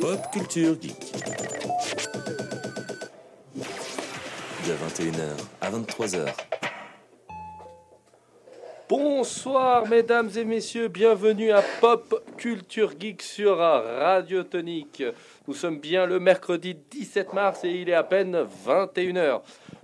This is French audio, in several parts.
Pop Culture Geek. De 21h à 23h. Bonsoir mesdames et messieurs, bienvenue à Pop Culture Geek sur Radio Tonique. Nous sommes bien le mercredi 17 mars et il est à peine 21h.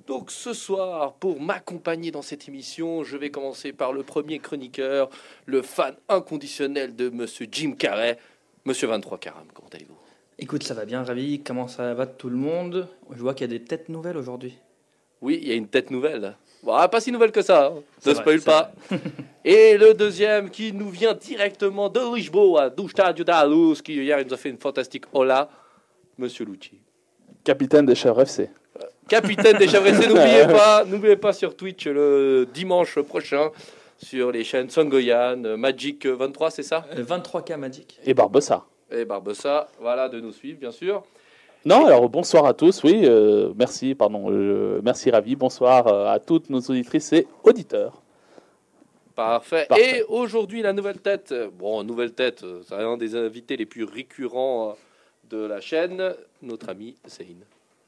Donc ce soir, pour m'accompagner dans cette émission, je vais commencer par le premier chroniqueur, le fan inconditionnel de Monsieur Jim Carrey, Monsieur 23 Caram. Comment allez-vous? Écoute, ça va bien, ravi. Comment ça va tout le monde? Je vois qu'il y a des têtes nouvelles aujourd'hui. Oui, il y a une tête nouvelle. Bon, ah, pas si nouvelle que ça, hein. Ne spoil pas. Et le deuxième qui nous vient directement de Lisboa, do Estádio da Luz, qui hier nous a fait une fantastique hola, Monsieur Lucci. Capitaine des chèvres FC. Capitaine des chèvres FC, n'oubliez pas, n'oubliez pas sur Twitch le dimanche prochain sur les chaînes Songoyan, Magic 23, c'est ça? Euh, 23K Magic. Et Barbossa. Et Barbossa, voilà, de nous suivre, bien sûr. Non, alors bonsoir à tous, oui, euh, merci, pardon, euh, merci Ravi, bonsoir euh, à toutes nos auditrices et auditeurs. Parfait. Parfait. Et aujourd'hui, la nouvelle tête, bon, nouvelle tête, c'est un des invités les plus récurrents de la chaîne, notre ami Zane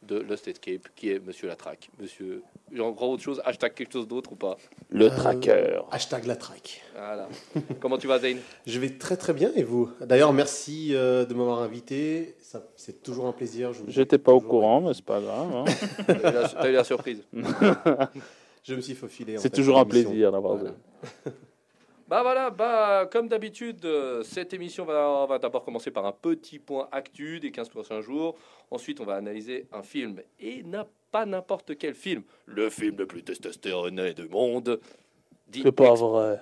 de Lost Escape, qui est Monsieur Latraque. Monsieur, j'en crois autre chose, hashtag quelque chose d'autre ou pas Le Euh, tracker. Hashtag la traque. Voilà. Comment tu vas, Zane Je vais très très bien et vous? D'ailleurs, merci euh, de m'avoir invité. Ça, c'est toujours un plaisir. Je vous- J'étais pas au toujours- courant, mais c'est pas grave. hein. T'as eu la- t'as eu la surprise. Je me suis faufilé. en C'est fait, toujours un l'émission. plaisir d'avoir. Voilà. Bah voilà, bah comme d'habitude, euh, cette émission va, va d'abord commencer par un petit point actu des 15 prochains jours. Ensuite, on va analyser un film et n'a pas n'importe quel film, le film le plus testostéroné du monde. C'est pas vrai.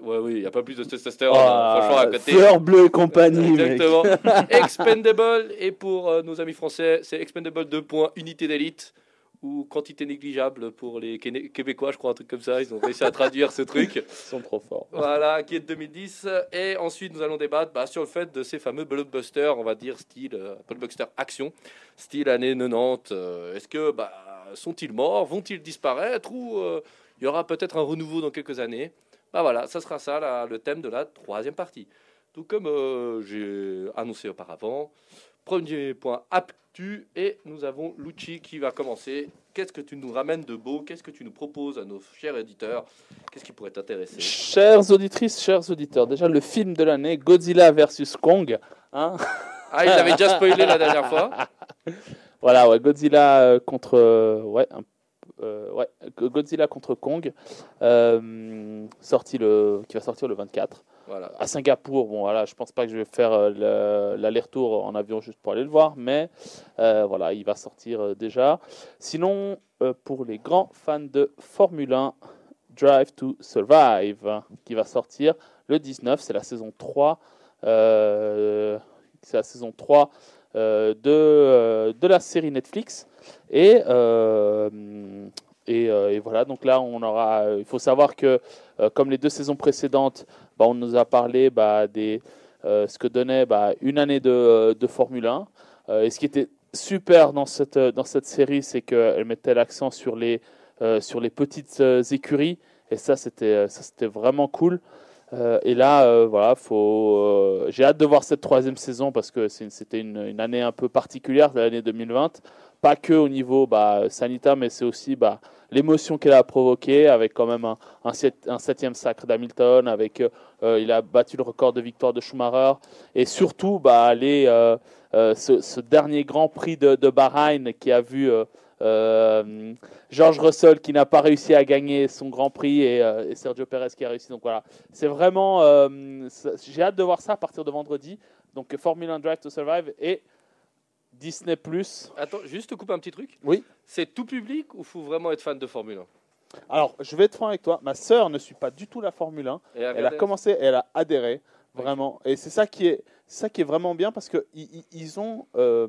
Ouais, oui, il n'y a pas plus de testostérone, hein, franchement, à Ah, côté. Fleur bleue et compagnie, mec. Exactement. Expendable. Et pour euh, nos amis français, c'est Expendable 2. Unité d'élite ou quantité négligeable pour les Québécois, je crois, un truc comme ça. Ils ont réussi à traduire ce truc. Ils sont trop forts. Voilà, qui est de 2010. Et ensuite, nous allons débattre bah, sur le fait de ces fameux blockbusters, on va dire style euh, blockbuster action, style années 90. Euh, Est-ce que bah, sont-ils morts? Vont-ils disparaître? Ou euh, il y aura peut-être un renouveau dans quelques années? Bah voilà, ça sera ça là, le thème de la troisième partie. Tout comme euh, j'ai annoncé auparavant, premier point aptu et nous avons Lucci qui va commencer. Qu'est-ce que tu nous ramènes de beau? Qu'est-ce que tu nous proposes à nos chers éditeurs? Qu'est-ce qui pourrait t'intéresser? Chères auditrices, chers auditeurs, déjà le film de l'année, Godzilla versus Kong. Hein? Ah, il l'avait déjà spoilé la dernière fois. Voilà, ouais, Godzilla euh, contre, euh, ouais, un- euh, ouais, Godzilla contre Kong, euh, sorti le, qui va sortir le 24 À Singapour. Bon, voilà, je pense pas que je vais faire euh, le- l'aller-retour en avion juste pour aller le voir, mais euh, voilà, il va sortir euh, déjà. Sinon, pour les grands fans de Formule 1, Drive to Survive, qui va sortir le 19, c'est la saison 3. euh, c'est la saison 3 euh, de, de la série Netflix. Et, et, voilà, donc là, on aura. Il faut savoir que, comme les deux saisons précédentes, bah, on nous a parlé bah, des euh, ce que donnait bah, une année de, de Formule 1. Euh, et ce qui était super dans cette, série, c'est qu'elle mettait l'accent sur les, euh, petites euh, écuries. Et ça, c'était vraiment cool. Euh, et là, euh, voilà, euh, j'ai hâte de voir cette troisième saison parce que c'était une, une année un peu particulière, l'année 2020. Pas que au niveau bah, sanitaire, mais c'est aussi bah, l'émotion qu'elle a provoquée avec quand même un, un, sept- un septième sacre d'Hamilton. Avec, euh, il a battu le record de victoire de Schumacher et surtout bah, les, euh, euh, ce, dernier Grand Prix de, Bahreïn qui a vu. euh, euh, George Russell qui n'a pas réussi à gagner son Grand Prix et, euh, Sergio Perez qui a réussi. Donc voilà, c'est vraiment. euh, J'ai hâte de voir ça à partir de vendredi. Donc Formula 1 Drive to Survive et Disney Plus. Attends, juste te coupe un petit truc. Oui. C'est tout public ou faut vraiment être fan de Formule 1 Alors, je vais être franc avec toi. Ma sœur ne suit pas du tout la Formule 1. Et Elle a commencé, elle a adhéré vraiment. Et c'est ça qui est, ça qui est vraiment bien parce que ils ont euh,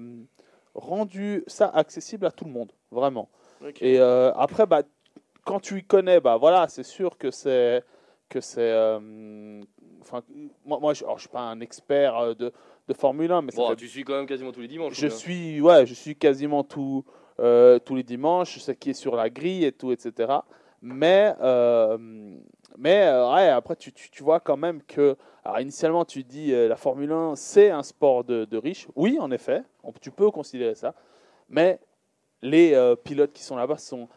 rendu ça accessible à tout le monde, vraiment. Et euh, après, bah, quand tu y connais, bah voilà, c'est sûr que c'est que c'est. euh, moi, moi, je, alors, je suis pas un expert de, de Formule 1, mais ça Bon, fait tu suis quand même quasiment tous les dimanches. je suis, ouais, je suis quasiment tout, euh, tous les dimanches, ce qui est sur la grille et tout, etc. Mais euh, Mais euh, ouais, après, tu, tu, tu vois quand même que. Alors, initialement, tu dis euh, la Formule 1, c'est un sport de, de riches. Oui, en effet, on- tu peux considérer ça. Mais les pilotes qui sont là-bas sont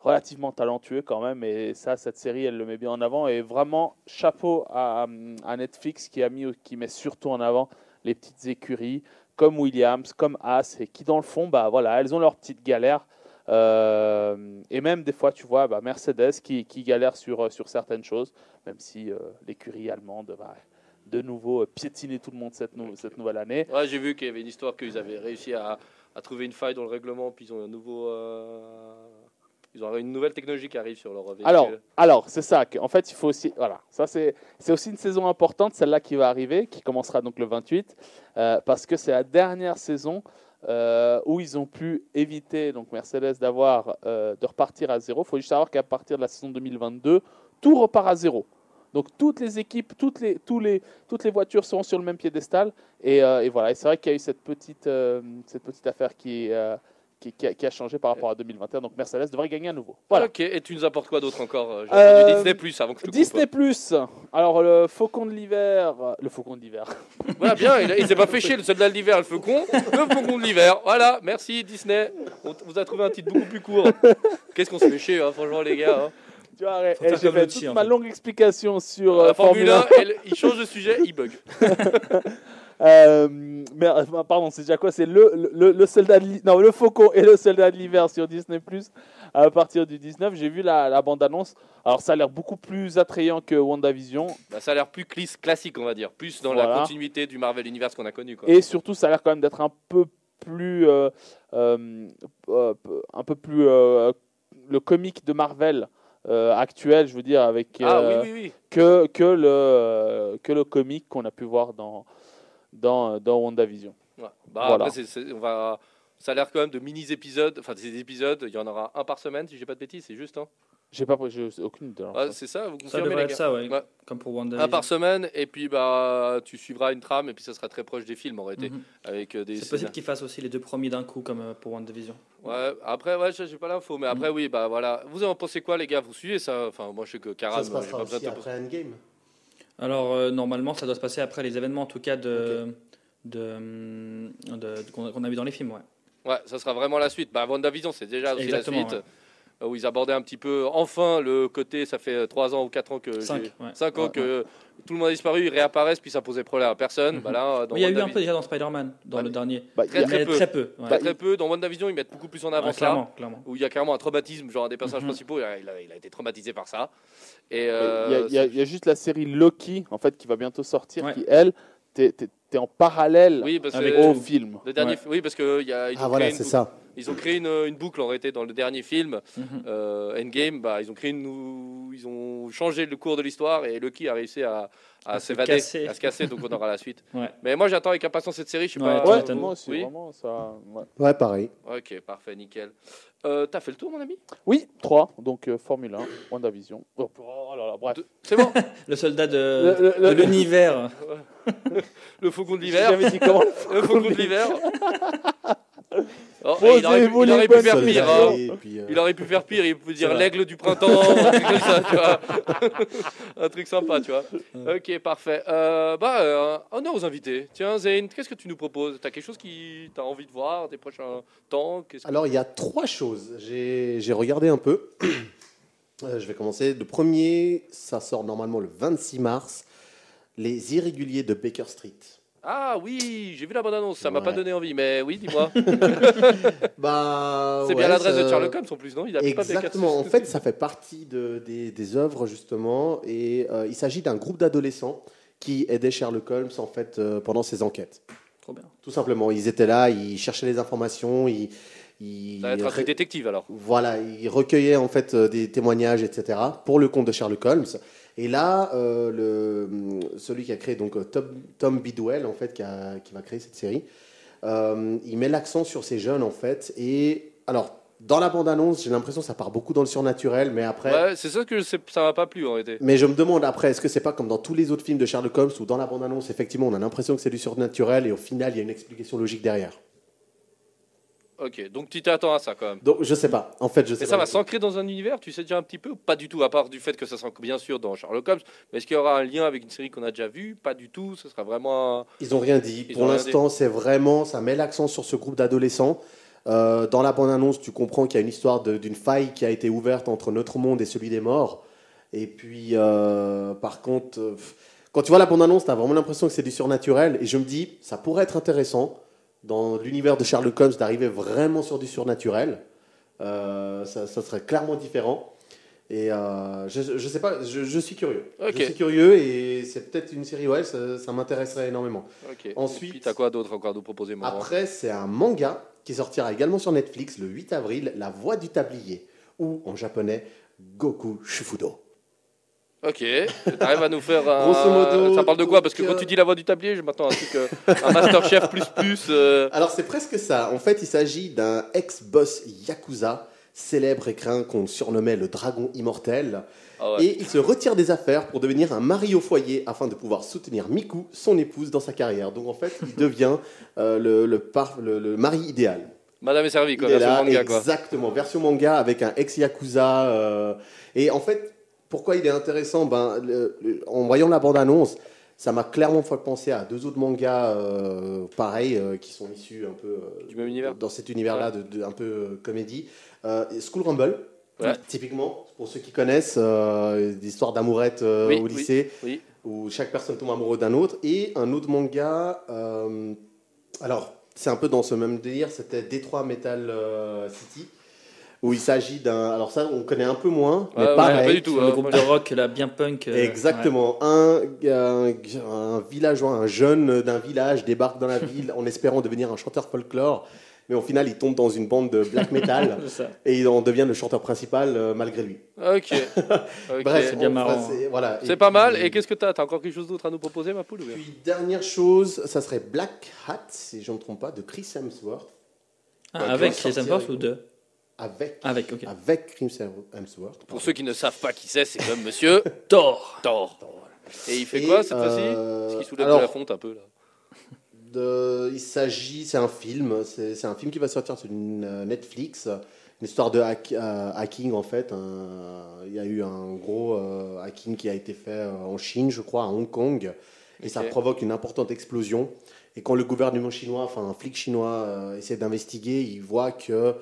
relativement talentueux quand même. Et ça, cette série, elle le met bien en avant. Et vraiment, chapeau à, à Netflix qui, a mis, qui met surtout en avant les petites écuries comme Williams, comme Haas, et qui, dans le fond, bah, voilà, elles ont leurs petites galères. Euh, et même des fois, tu vois, bah, Mercedes qui, qui galère sur, sur certaines choses, même si euh, l'écurie allemande va de nouveau euh, piétiner tout le monde cette, cette nouvelle année. Ouais, j'ai vu qu'il y avait une histoire qu'ils avaient réussi à, à trouver une faille dans le règlement, puis ils ont un nouveau. euh, Ils ont une nouvelle technologie qui arrive sur leur véhicule. Alors, alors c'est ça. En fait, il faut aussi. Voilà, ça c'est aussi une saison importante, celle-là qui va arriver, qui commencera donc le 28, euh, parce que c'est la dernière saison euh, où ils ont pu éviter donc Mercedes d'avoir euh, de repartir à zéro. Il faut juste savoir qu'à partir de la saison 2022, tout repart à zéro. Donc toutes les équipes, toutes les, tous les, toutes les voitures seront sur le même piédestal. Et, et voilà. Et c'est vrai qu'il y a eu cette petite, cette petite affaire qui, qui, qui a, qui a changé par rapport à 2021. Donc Mercedes devrait gagner à nouveau. Voilà. Ok, et tu nous apportes quoi d'autre encore euh, J'ai Euh, Disney Plus avant que je te. Disney Plus. Alors le Faucon de l'hiver, le Faucon de l'hiver. Voilà, bien, il, il s'est pas fait chier, le soldat de l'hiver, le faucon, le faucon de l'hiver. Voilà, merci Disney. On vous a trouvé un titre beaucoup plus court. Qu'est-ce qu'on se fait chier, hein, franchement, les gars. hein. Tu vois, j'ai comme fait le toute chi, en ma longue explication sur euh, La Formule 1, 1. elle- il change de sujet, il bug. Euh, mais euh, pardon, c'est déjà quoi C'est le, le, le soldat de non le Faucon et le soldat de l'hiver sur Disney Plus à partir du 19. J'ai vu la, la bande annonce. Alors ça a l'air beaucoup plus attrayant que WandaVision Bah, ça a l'air plus classique, on va dire. Plus dans Voilà. la continuité du Marvel Universe qu'on a connu. Quoi. et surtout ça a l'air quand même d'être un peu plus euh, euh, un peu plus le comique de Marvel euh, actuel, je veux dire avec ah oui, oui, oui. que, que, le, que le comique qu'on a pu voir dans, dans, dans WandaVision. Ouais. Bah, Voilà. après, c'est- c'est- on va... Ça a l'air quand même de mini-épisodes. Enfin, des épisodes, il y en aura un par semaine, si j'ai pas de bêtises, c'est juste. Hein. J'ai pas j'ai aucune idée. alors. Ouais, c'est ça, vous Ça confirmez, devrait les être gars ça, ouais. Ouais. Comme pour Un WandaVision. par semaine, et puis bah, tu suivras une trame, et puis ça sera très proche des films en réalité. Mhm. Avec euh, des C'est possible qu'ils fassent aussi les deux premiers d'un coup, comme euh, pour WandaVision. Ouais, après, ouais, j'ai pas l'info, mais après, oui, bah voilà. Vous en pensez quoi, les gars? Vous suivez ça? Enfin, moi, je sais que Karam, Ça se pas passera aussi après Endgame. Alors, euh, normalement, ça doit se passer après les événements, en tout cas, de, de, de- qu'on qu'on a vu dans les films, ouais. Ouais, ça sera vraiment la suite. Bah, WandaVision, c'est déjà aussi la suite. Où ils abordaient un petit peu, enfin, le côté, ça fait 3 ans ou 4 ans que. Cinq, j'ai- ouais. cinq ans Ouais, que tout le monde a disparu, ils réapparaissent, puis ça posait problème à personne. Mhm. Bah là, dans il y a eu un peu déjà dans Spider-Man, dans le dernier. Bah, Très, peu. très peu. ouais. Très, très peu. Dans WandaVision, ils mettent beaucoup plus en avant Ouais, ça. clairement, clairement. Où il y a carrément un traumatisme, genre un des personnages Mhm. principaux, il a, il a- il a été traumatisé par ça. Et Il y, euh, y y a juste la série Loki, en fait, qui va bientôt sortir, Ouais. qui, elle, t'es en parallèle oui, Avec au film. le dernier, Ouais. oui, parce que il y a, ils Ah ont voilà, créé une c'est boucle- ça. Ils ont créé une, une boucle en réalité dans le dernier film Mhm. euh, Endgame. Bah, ils ont créé une, ils ont changé le cours de l'histoire et Lucky a réussi à, à À s'évader, à se casser. Donc on aura la suite. Ouais. Mais moi j'attends avec impatience cette série. Je sais Ouais, pas. moi aussi, Oui. vraiment, ça. ouais. Ouais, pareil. Ok, parfait, nickel. Euh, T'as fait le tour, mon ami? Oui, 3, donc euh, Formule 1, WandaVision. Oh, oh là là, bref. C'est bon. Le soldat de, Le- le- le- de l'univers. le faucon de l'hiver. jamais dit comment. Le faucon de l'hiver. Oh, il aurait pu, il les aurait pu bonnes faire pire. Hein. euh, Il aurait pu faire pire, il peut dire l'aigle du printemps, un truc comme ça, tu vois. un truc sympa, tu vois. Ok, parfait. Euh, bah, euh, honneur aux invités. Tiens, Zayn, qu'est-ce que tu nous proposes? T'as quelque chose qui t'as envie de voir des prochains temps? Que- Alors, il y a trois choses. J'ai j'ai regardé un peu. Euh, je vais commencer. Le premier, ça sort normalement le 26 mars. Les Irréguliers de Baker Street. Ah oui, j'ai vu la bande-annonce, ça m'a Ouais. pas donné envie, mais oui, dis-moi. Bah, C'est bien ouais, l'adresse de Sherlock Holmes en plus, non? Il a pas Exactement. En fait, ça fait partie de- des, des œuvres justement, et euh, il s'agit d'un groupe d'adolescents qui aidaient Sherlock Holmes en fait euh, pendant ses enquêtes. Trop bien. Tout simplement, ils étaient là, ils cherchaient les informations, ils, ils ça va être un truc détective alors. voilà, ils recueillaient en fait euh, des témoignages, etc. pour le compte de Sherlock Holmes. Et là, euh, le, celui qui a créé donc euh, Tom, Tom Bidwell en fait, qui, a- qui va créer cette série, euh, il met l'accent sur ces jeunes en fait. Et alors, dans la bande-annonce, j'ai l'impression que ça part beaucoup dans le surnaturel, mais après. Ouais, c'est ça que je sais- ça m'a pas plu en réalité. Mais je me demande après, est-ce que c'est pas comme dans tous les autres films de Sherlock Holmes où dans la bande-annonce, effectivement, on a l'impression que c'est du surnaturel et au final, il y a une explication logique derrière? Ok, donc tu t'attends à ça quand même. Donc je sais pas. En fait, je sais Mais pas. ça va s'ancrer dans un univers, tu sais déjà un petit peu? Pas du tout, à part du fait que ça s'ancre bien sûr dans Sherlock Holmes. Mais est-ce qu'il y aura un lien avec une série qu'on a déjà vue? Pas du tout, ce sera vraiment. un- Ils ont rien dit. Ils Pour l'instant, c'est vraiment, ça met l'accent sur ce groupe d'adolescents. Euh, dans la bande-annonce, tu comprends qu'il y a une histoire d'une faille qui a été ouverte entre notre monde et celui des morts. Et puis, euh, par contre, euh, quand tu vois la bande-annonce, tu as vraiment l'impression que c'est du surnaturel. Et je me dis, ça pourrait être intéressant dans l'univers de Sherlock Holmes d'arriver vraiment sur du surnaturel. Euh, ça, ça serait clairement différent. Et euh, je, je sais pas, je, je suis curieux. Ok. Je suis curieux et c'est peut-être une série, ouais, ça, ça m'intéresserait énormément. Ensuite- t'as quoi d'autre encore à nous proposer, Après, c'est un manga qui sortira également sur Netflix le 8 avril, La Voix du Tablier, ou en japonais, Goku Shufudo. Ok, t'arrives à nous faire un. Grosso modo, ça parle de quoi Parce que quand euh, tu dis la voix du tablier, je m'attends à un truc, euh, un Masterchef plus plus. euh, Alors, c'est presque ça. En fait, il s'agit d'un ex-boss Yakuza, célèbre écrin qu'on surnommait le dragon immortel. ah ouais. Et il se retire des affaires pour devenir un mari au foyer afin de pouvoir soutenir Miku, son épouse, dans sa carrière. Donc, en fait, il devient euh, le, le, par- le- le mari idéal. Madame est servie, quoi. Il est version là, manga, quoi. exactement, version manga avec un ex-Yakuza. euh, et en fait, pourquoi il est intéressant ben, le- le- En voyant la bande-annonce, ça m'a clairement fait penser à deux autres mangas euh, pareils euh, qui sont issus un peu euh, Du même univers dans cet univers-là, de, de- un peu comédie. School Rumble, Ouais. typiquement, pour ceux qui connaissent, d'histoires d'amourettes euh, Oui, au lycée, oui. où chaque personne tombe amoureux d'un autre. Et un autre manga, alors c'est un peu dans ce même délire, c'était Detroit Metal City, où il s'agit d'un. Alors ça, on connaît un peu moins, mais Ouais, ouais, pareil. pas du tout. Hein. le groupe de rock là, bien punk. euh, Exactement. Un, un, un villageois, un jeune d'un village débarque dans la ville en espérant devenir un chanteur folklore. Mais au final, il tombe dans une bande de black metal et il en devient le chanteur principal euh, malgré lui. Ok. Bref, c'est bien marrant. c'est- Voilà. C'est pas puis- mal. Et qu'est-ce que t'as? T'as encore quelque chose d'autre à nous proposer, ma poule Puis dernière chose, ça serait Black Hat, si je ne me trompe pas, de Chris Hemsworth, Ah, avec tu Chris Hemsworth ou deux? Avec, Avec, ok. avec Chris Hemsworth. Pour ceux qui ne savent pas qui c'est, c'est comme monsieur Thor Thor. Et il fait Et, quoi cette fois-ci euh, Parce qu'il soulève alors, de la fonte un peu là. de- il s'agit, c'est un film, c'est c'est un film qui va sortir sur une, euh, Netflix, une histoire de hack- euh, hacking en fait. un- il y a eu un gros euh, hacking qui a été fait euh, en Chine, je crois, à Hong Kong, et ça provoque une importante explosion. Et quand le gouvernement chinois, enfin un flic chinois, euh, essaie d'investiguer, il voit que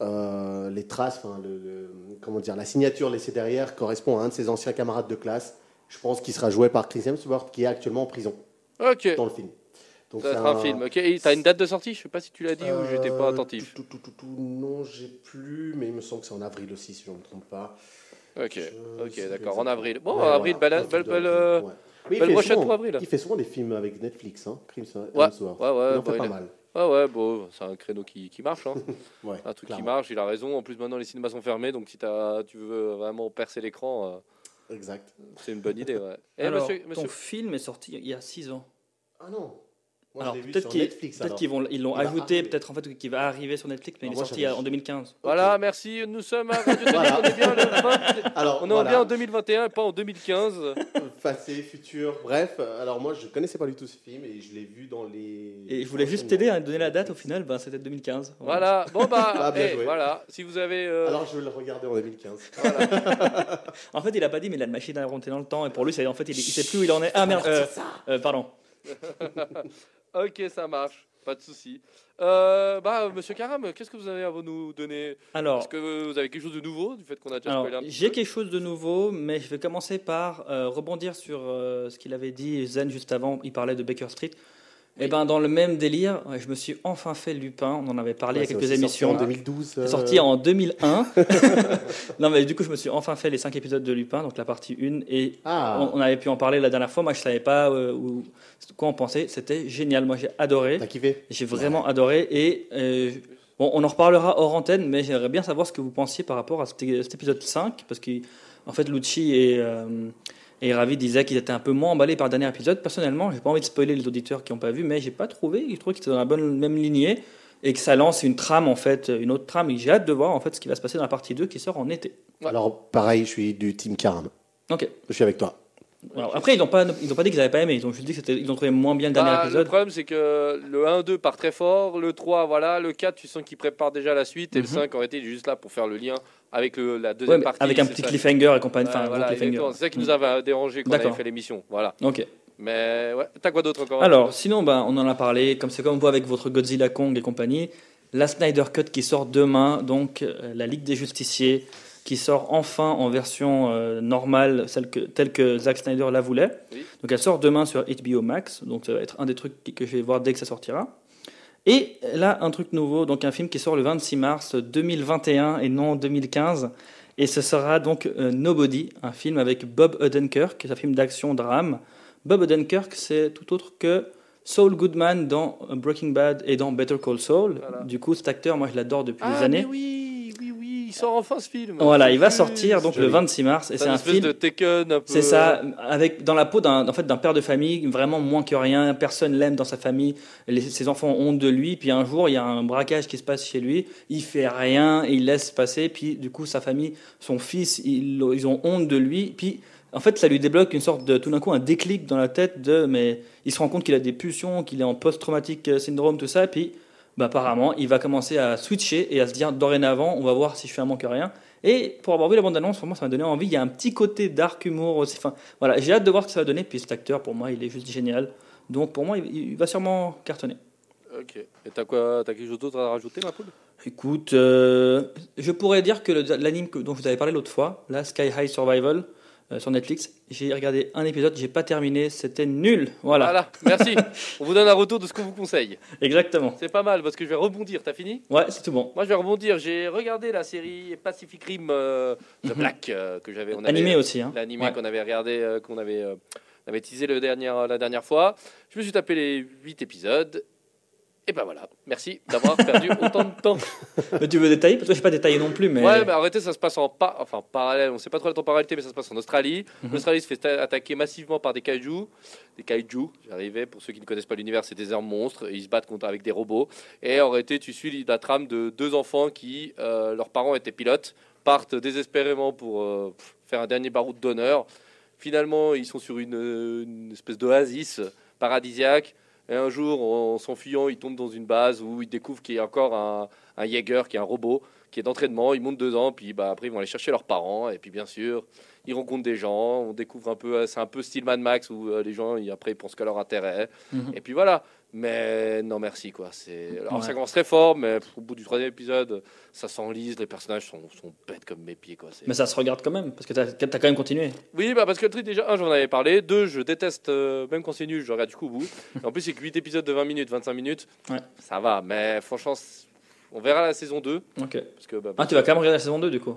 euh, les traces, enfin le, le- comment dire, la signature laissée derrière correspond à un de ses anciens camarades de classe. Je pense qu'il sera joué par Chris Hemsworth, qui est actuellement en prison dans le film. Donc Ça va être un film. Ok. T'as une date de sortie? Je sais pas si tu l'as dit ou j'étais pas Euh, attentif. tout, tout, tout, non, j'ai plus, mais il me semble que c'est en avril aussi, si je ne me trompe pas. Ok. Je Ok, d'accord. En avril. Bon, Ouais, en avril, voilà, belle, belle, belle, euh, ouais. Belle souvent- pour avril. Il fait souvent des films avec Netflix, hein, Chris Ouais, Hemsworth. ouais, ouais, il en fait pas il mal. Ah ouais, bon, c'est un créneau qui, qui marche. Hein. Ouais, un truc qui marche, il a raison. En plus, maintenant, les cinémas sont fermés, donc si t'as- tu veux vraiment percer l'écran, euh, Exact. c'est une bonne idée. Ouais. Et Alors, monsieur, ton film est sorti il y a 6 ans. Ah non. Moi, alors peut-être qu'ils Netflix. peut-être alors. qu'ils vont ils l'ont ajouté, peut-être en fait qu'il va arriver sur Netflix, mais Alors il est moi, sorti en 2015. Voilà, merci. Nous sommes à Radio Télé, Voilà. on est bien, le 20 Alors, on est voilà. bien en 2021 et pas en 2015. Passé, futur, bref. euh, Alors moi, je connaissais pas du tout ce film et je l'ai vu dans les. Et je voulais juste t'aider à donner la date au final, ben, c'était 2015. Voilà, bon bah, Ah, bien eh, joué. voilà, si vous avez... euh, Alors je vais le regarder en 2015. En fait, il a pas dit, mais il a une machine à remonter dans le temps, et pour lui, c'est en fait, il, il sait plus où il en est. Ah merde, euh, euh, pardon. Ok, ça marche, pas de souci. Euh, bah, monsieur Karam, qu'est-ce que vous avez à nous donner? Alors, Est-ce que vous avez quelque chose de nouveau du fait qu'on a déjà alors spoilé j'ai quelque chose de nouveau, mais je vais commencer par euh, rebondir sur euh, ce qu'il avait dit Zen juste avant. Il parlait de Baker Street. Et ben dans le même délire, je me suis enfin fait Lupin. On en avait parlé Ouais, il y a quelques aussi sorti émissions. En 2012. C'est euh, sorti en 2001. non, mais du coup, je me suis enfin fait les 5 épisodes de Lupin, donc la partie 1. Et Ah. on, on avait pu en parler la dernière fois. Moi, je savais pas euh, où, quoi on pensait. C'était génial. Moi, j'ai adoré. T'as kiffé? J'ai vraiment adoré. Et euh, bon, on en reparlera hors antenne, mais j'aimerais bien savoir ce que vous pensiez par rapport à cet, cet épisode 5. Parce qu'en fait, Lucci et, euh, et Ravi disaient qu'ils étaient un peu moins emballés par le dernier épisode. Personnellement, j'ai pas envie de spoiler les auditeurs qui n'ont pas vu, mais j'ai pas trouvé. Je trouve que c'était dans la bonne même lignée et que ça lance une trame, en fait, une autre trame. J'ai hâte de voir en fait ce qui va se passer dans la partie 2 qui sort en été. Alors pareil, je suis du team Karam. Ok. Je suis avec toi. Après, ils n'ont pas, ils ont pas dit qu'ils n'avaient pas aimé. Ils ont juste dit qu'ils ont trouvé moins bien le dernier Bah, le épisode. problème, c'est que le 1-2 part très fort, le 3, voilà, le 4, tu sens qu'il prépare déjà la suite, et le Mhm. 5, en réalité, il est juste là pour faire le lien avec le- la deuxième partie. avec un petit ça. cliffhanger et compagnie. Enfin, voilà. C'est ça qui nous avait dérangé quand on avait fait l'émission. Voilà. Ok. Mais ouais, t'as quoi d'autre encore Alors, sinon, ben, on en a parlé, comme c'est comme vous avec votre Godzilla Kong et compagnie, la Snyder Cut qui sort demain, donc euh, la Ligue des Justiciers, qui sort enfin en version euh, normale, celle que, telle que Zack Snyder la voulait. Oui. Donc elle sort demain sur HBO Max, donc ça va être un des trucs que je vais voir dès que ça sortira. Et là, un truc nouveau, donc un film qui sort le 26 mars 2021 et non 2015. Et ce sera donc euh, Nobody, un film avec Bob Odenkirk, c'est un film d'action-drame. Bob Odenkirk, c'est tout autre que Saul Goodman dans Breaking Bad et dans Better Call Saul. Voilà. Du coup, cet acteur, moi, je l'adore depuis Ah, des années. mais oui, il sort enfin ce film. Voilà, il va sortir donc le Joli. 26 mars et C'est un espèce film. de un peu. C'est ça, avec dans la peau d'un en fait d'un père de famille vraiment moins que rien. Personne l'aime dans sa famille. Les- ses enfants ont honte de lui. Puis un jour, il y a un braquage qui se passe chez lui. Il fait rien et il laisse passer. Puis du coup, sa famille, son fils, ils, ils ont honte de lui. Puis en fait, ça lui débloque une sorte de tout d'un coup un déclic dans la tête de mais il se rend compte qu'il a des pulsions, qu'il est en post-traumatique syndrome, tout ça. Puis bah, apparemment, il va commencer à switcher et à se dire dorénavant, on va voir si je fais un manque à rien. Et pour avoir vu la bande-annonce, vraiment, ça m'a donné envie. Il y a un petit côté dark humour aussi. Enfin, voilà, j'ai hâte de voir ce que ça va donner. Puis cet acteur, pour moi, il est juste génial. Donc pour moi, il, il va sûrement cartonner. Ok. Et t'as quoi T'as quelque chose d'autre à rajouter, ma poule? Écoute, euh, je pourrais dire que l'anime dont je vous avais parlé l'autre fois, là, Sky High Survival, euh, sur Netflix, j'ai regardé un épisode, j'ai pas terminé, c'était nul. Voilà, Voilà, merci. On vous donne un retour de ce qu'on vous conseille. exactement. C'est pas mal parce que je vais rebondir. T'as fini? Ouais, c'est tout bon. Moi, je vais rebondir. J'ai regardé la série Pacific Rim euh, The Black euh, que j'avais. Animé aussi. Hein. L'animé Ouais. qu'on avait regardé, euh, qu'on avait, teasé le dernier, la dernière fois. Je me suis tapé les 8 épisodes. Et ben voilà. Merci d'avoir perdu autant de temps. Mais tu veux détailler? Parce que je vais pas détailler non plus, mais. Ouais, mais arrêtez, ça se passe en pas, enfin parallèle. On sait pas trop la temporalité, mais ça se passe en Australie. Mhm. L'Australie se fait attaquer massivement par des kaiju. Des kaiju, j'arrivais. Pour ceux qui ne connaissent pas l'univers, c'est des armes monstres. Et ils se battent contre avec des robots. Et en réalité, tu suis la trame de deux enfants qui, euh, leurs parents étaient pilotes, partent désespérément pour euh, faire un dernier baroud d'honneur. Finalement, ils sont sur une, euh, une espèce d'oasis paradisiaque. Et un jour, en s'enfuyant, ils tombent dans une base où ils découvrent qu'il y a encore un, un Jaeger, qui est un robot, qui est d'entraînement. Ils montent dedans, puis bah, après, ils vont aller chercher leurs parents. Et puis, bien sûr, ils rencontrent des gens. On découvre un peu, c'est un peu style Mad Max, où euh, les gens, ils, après, ils pensent qu'à leur intérêt. Mhm. Et puis voilà. Mais non, merci, quoi. C'est... Alors, Ouais. ça commence très fort, mais au bout du troisième épisode, ça s'enlise. Les personnages sont, sont bêtes comme mes pieds, quoi. C'est- Mais ça se regarde quand même, parce que t'as as quand même continué. oui, bah parce que le truc, déjà, un, j'en avais parlé. Deux, je déteste, euh, même quand c'est nul, je regarde du coup au bout. Et en plus, c'est que 8 épisodes de 20 minutes, 25 minutes. Ouais. Ça va, mais franchement, on verra la saison 2. Ok. Parce que, bah, Ah, tu vas quand même regarder la saison 2 du coup?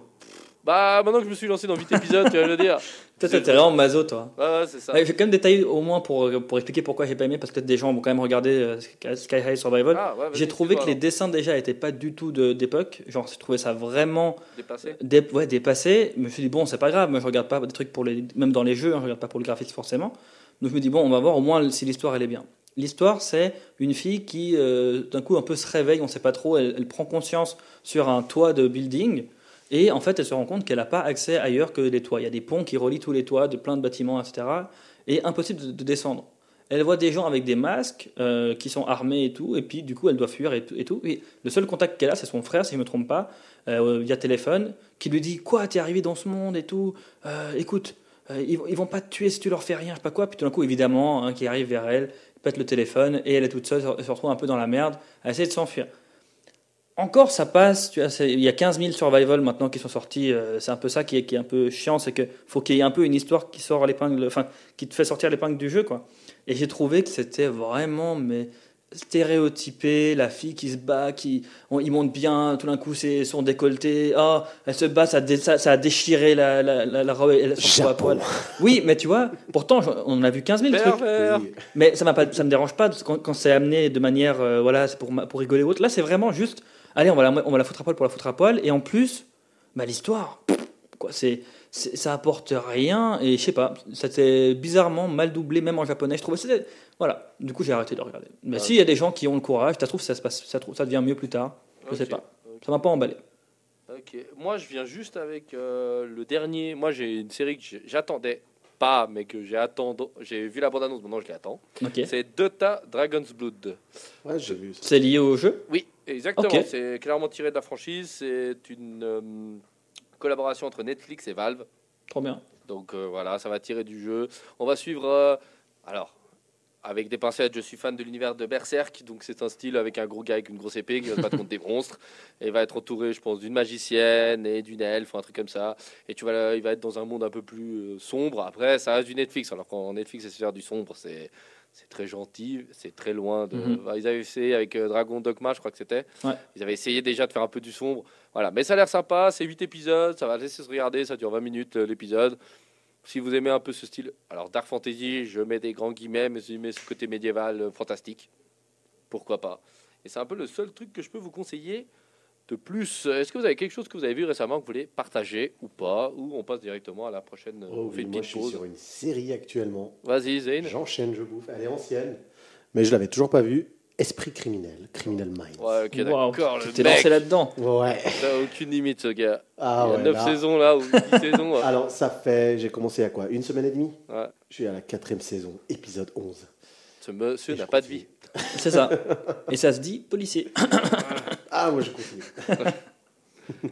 Bah, maintenant que je me suis lancé dans 8 épisodes, tu vas le dire. Toi, t'es vraiment maso, toi. Ouais, ouais, c'est ça. Ouais, je vais quand même détailler au moins pour, pour expliquer pourquoi j'ai pas aimé, parce que des gens vont quand même regarder euh, Sky High Survival. Ah, ouais, j'ai trouvé que les dessins déjà étaient pas du tout d'époque. Genre, j'ai trouvé ça vraiment alors. Déplacé. dé- ouais, dépassé. Je me suis dit, bon, c'est pas grave, moi je regarde pas des trucs pour les. Même dans les jeux, hein, je regarde pas pour le graphisme forcément. Donc je me dis, bon, on va voir au moins si l'histoire elle est bien. L'histoire, c'est une fille qui, euh, d'un coup, un peu se réveille, on sait pas trop, elle, elle prend conscience sur un toit de building. Et en fait, elle se rend compte qu'elle n'a pas accès ailleurs que les toits. Il y a des ponts qui relient tous les toits de plein de bâtiments, etc. Et impossible de, de descendre. Elle voit des gens avec des masques euh, qui sont armés et tout, et puis du coup elle doit fuir et tout. Et, tout. Et le seul contact qu'elle a, c'est son frère, si je ne me trompe pas, euh, via téléphone, qui lui dit Quoi, t'es arrivé dans ce monde et tout? Euh, Écoute, ils, ils vont pas te tuer si tu leur fais rien, je sais pas quoi. Puis tout d'un coup, évidemment, un qui arrive vers elle, pète le téléphone, et elle est toute seule, elle se retrouve un peu dans la merde, à essayer de s'enfuir. Encore, ça passe. Tu vois, c'est- il y a 15 000 survival maintenant qui sont sortis. euh, c'est un peu ça qui est, qui est un peu chiant, c'est que faut qu'il y ait un peu une histoire qui sort l'épingle, enfin, qui te fait sortir l'épingle du jeu, quoi. Et j'ai trouvé que c'était vraiment, mais stéréotypé, la fille qui se bat, qui, on, il monte bien, tout d'un coup c'est son décolleté, ah, elle se bat, ça, dé- ça, ça a déchiré la, la, la, la robe, elle à poil. Oui, mais tu vois, pourtant on en a vu 15 000 trucs. Pervers. Oui. Mais ça m'a pas, ça me dérange pas quand, quand c'est amené de manière, euh, voilà, c'est pour, pour rigoler ou autre. Là, c'est vraiment juste, allez, on va la, on va la foutre à poil pour la foutre à poil. Et en plus, bah, l'histoire, quoi, c'est, ça apporte rien. Et je sais pas, c'était bizarrement mal doublé, même en japonais. Je trouvais, c'était, voilà. Du coup, j'ai arrêté de regarder. Mais Ah, s'il y a des gens qui ont le courage, ça trouve, ça se passe, ça, trouve- ça devient mieux plus tard. Je sais Ok, pas. Ça m'a pas emballé. Ok. Moi, je viens juste avec euh, le dernier. Moi, j'ai une série que j'attendais pas, mais que j'ai attendu. J'ai vu la bande-annonce, maintenant je l'attends. Ok. C'est Dota Dragon's Blood. Ouais, j'ai vu. C'est lié au jeu? Oui, exactement. C'est clairement tiré de la franchise. C'est une euh, collaboration entre Netflix et Valve. Trop bien. Donc euh, voilà, ça va tirer du jeu. On va suivre. euh, alors, avec des pincettes, je suis fan de l'univers de Berserk. Donc c'est un style avec un gros gars avec une grosse épée qui va se battre contre des monstres. Et il va être entouré, je pense, d'une magicienne et d'une elfe, un truc comme ça. Et tu vas, il va être dans un monde un peu plus euh, sombre. Après, ça reste du Netflix. Alors quand Netflix de faire du sombre, c'est. C'est très gentil, c'est très loin de. Mhm. Bah, Ils avaient essayé avec euh, Dragon Dogma, je crois que c'était. Ouais. Ils avaient essayé déjà de faire un peu du sombre. Voilà, mais ça a l'air sympa. C'est 8 épisodes, ça va laisser se regarder. Ça dure 20 minutes euh, l'épisode. Si vous aimez un peu ce style, alors Dark Fantasy, je mets des grands guillemets, mais si vous aimez ce côté médiéval euh, fantastique, pourquoi pas. Et c'est un peu le seul truc que je peux vous conseiller de plus. Est-ce que vous avez quelque chose que vous avez vu récemment que vous voulez partager ou pas Ou on passe directement à la prochaine euh, Oh, on fait oui, une moi, je suis sur une série actuellement. Vas-y, Zayn. J'enchaîne, je bouffe. Elle est ancienne, mais je l'avais toujours pas vue. Esprit criminel, Criminal Minds. Ouais, ok, d'accord. Tu Le t'es mec, lancé là-dedans. Ouais. t'as aucune limite, ce gars. Ah Il y a ouais, 9 là- saisons là, ou 10 saisons. ouais. Alors, ça fait. J'ai commencé à quoi Une semaine et demie Ouais. Je suis à la quatrième saison, épisode 11. Ce monsieur Et je n'a pas de continue. vie. C'est ça. Et ça se dit policier. Ah, moi, je continue.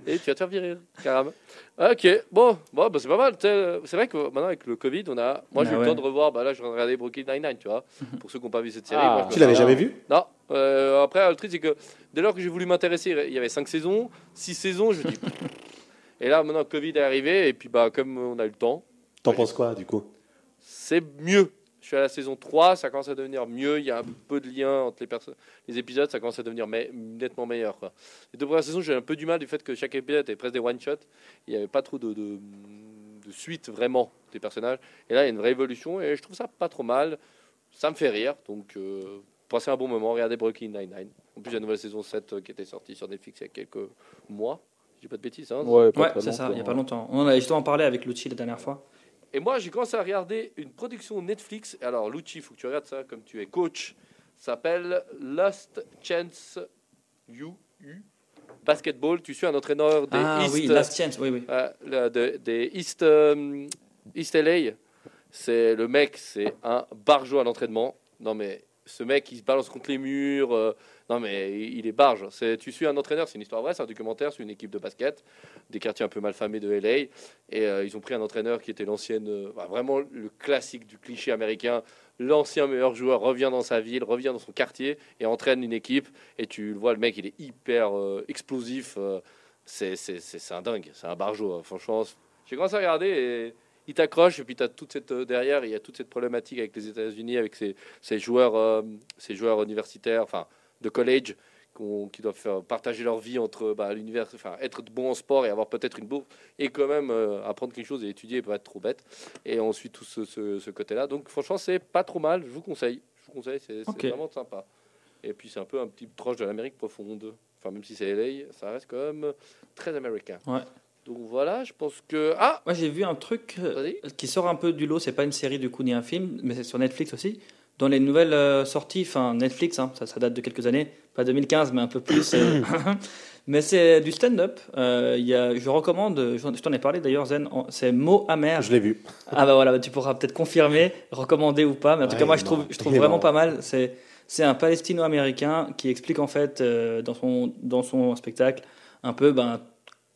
Et tu vas te faire virer, carrément. Ok, bon, bon bah, c'est pas mal. sais, C'est vrai que maintenant, avec le Covid, on a. Moi, j'ai Ah eu le temps de revoir. Bah, là, je regardais Brooklyn Nine-Nine, tu vois. Pour ceux qui n'ont pas vu cette série. Ah. moi, Tu l'avais jamais vu? Non. Euh, après, le truc, c'est que dès lors que j'ai voulu m'intéresser, il y avait 5 saisons, 6 saisons, je me dis. et là, maintenant, le Covid est arrivé, et puis, bah, comme on a eu le temps, T'en penses quoi, du coup? c'est mieux. Je suis à la saison 3, ça commence à devenir mieux. Il y a un peu de lien entre les, les épisodes, ça commence à devenir me- nettement meilleur. Quoi. Les deux premières saisons, j'ai un peu du mal du fait que chaque épisode était presque des one-shots. Il n'y avait pas trop de, de, de suite vraiment des personnages. Et là, il y a une vraie évolution et je trouve ça pas trop mal. Ça me fait rire. Donc, euh, passez un bon moment, regardez Brooklyn Nine-Nine. En plus, il y a la nouvelle saison 7 euh, qui était sortie sur Netflix il y a quelques mois. Je dis pas de bêtises. Hein. Ouais, c'est ça, il n'y a pas longtemps. On en a justement parlé avec Lucci la dernière fois. Et moi, j'ai commencé à regarder une production Netflix. Alors, Lucci, il faut que tu regardes ça comme tu es coach. S'appelle Last Chance U, U Basketball. Tu suis un entraîneur des Ah East, oui, Last Chance, oui, oui. euh, de- des East, euh, East LA. C'est le mec, c'est un barjot à l'entraînement. Non mais ce mec, il se balance contre les murs. euh, non mais il est barge. C'est, tu suis un entraîneur, c'est une histoire vraie, c'est un documentaire sur une équipe de basket des quartiers un peu malfamés de LA. Et euh, ils ont pris un entraîneur qui était l'ancienne, euh, vraiment le classique du cliché américain. L'ancien meilleur joueur revient dans sa ville, revient dans son quartier et entraîne une équipe. Et tu le vois, le mec, il est hyper explosif. c'est, c'est, c'est, un dingue, c'est un barjot. hein. Franchement, j'ai commencé à regarder et il t'accroche. Et puis tu as toute cette, euh, derrière, il y a toute cette problématique avec les États-Unis, avec ces, ces joueurs, euh, ces joueurs universitaires, enfin de college, qui doivent faire partager leur vie entre bah, l'univers, enfin être bon en sport et avoir peut-être une bourse, et quand même euh, apprendre quelque chose et étudier peut être trop bête. Et on suit tout ce, ce- ce côté-là. Donc franchement, c'est pas trop mal. Je vous conseille. Je vous conseille. C'est vraiment sympa. Et puis c'est un peu un petit tranche de l'Amérique profonde. Enfin, même si c'est LA, ça reste quand même très américain. Ouais. Donc voilà, je pense que ah, Moi, j'ai vu un truc euh, qui sort un peu du lot. C'est pas une série du coup ni un film, mais c'est sur Netflix aussi. Dans les nouvelles euh, sorties, enfin Netflix, hein, ça, ça date de quelques années, pas 2015, mais un peu plus. euh, mais c'est du stand-up. Euh, il y a, je recommande, je t'en ai parlé d'ailleurs, Zen, en- c'est Mots amer. Je l'ai vu. Ah bah voilà, bah tu pourras peut-être confirmer, recommander ou pas, mais en tout Ouais, cas moi je trouve, je trouve vraiment marrant. pas mal. C'est c'est un Palestino-américain qui explique en fait euh, dans son dans son spectacle un peu ben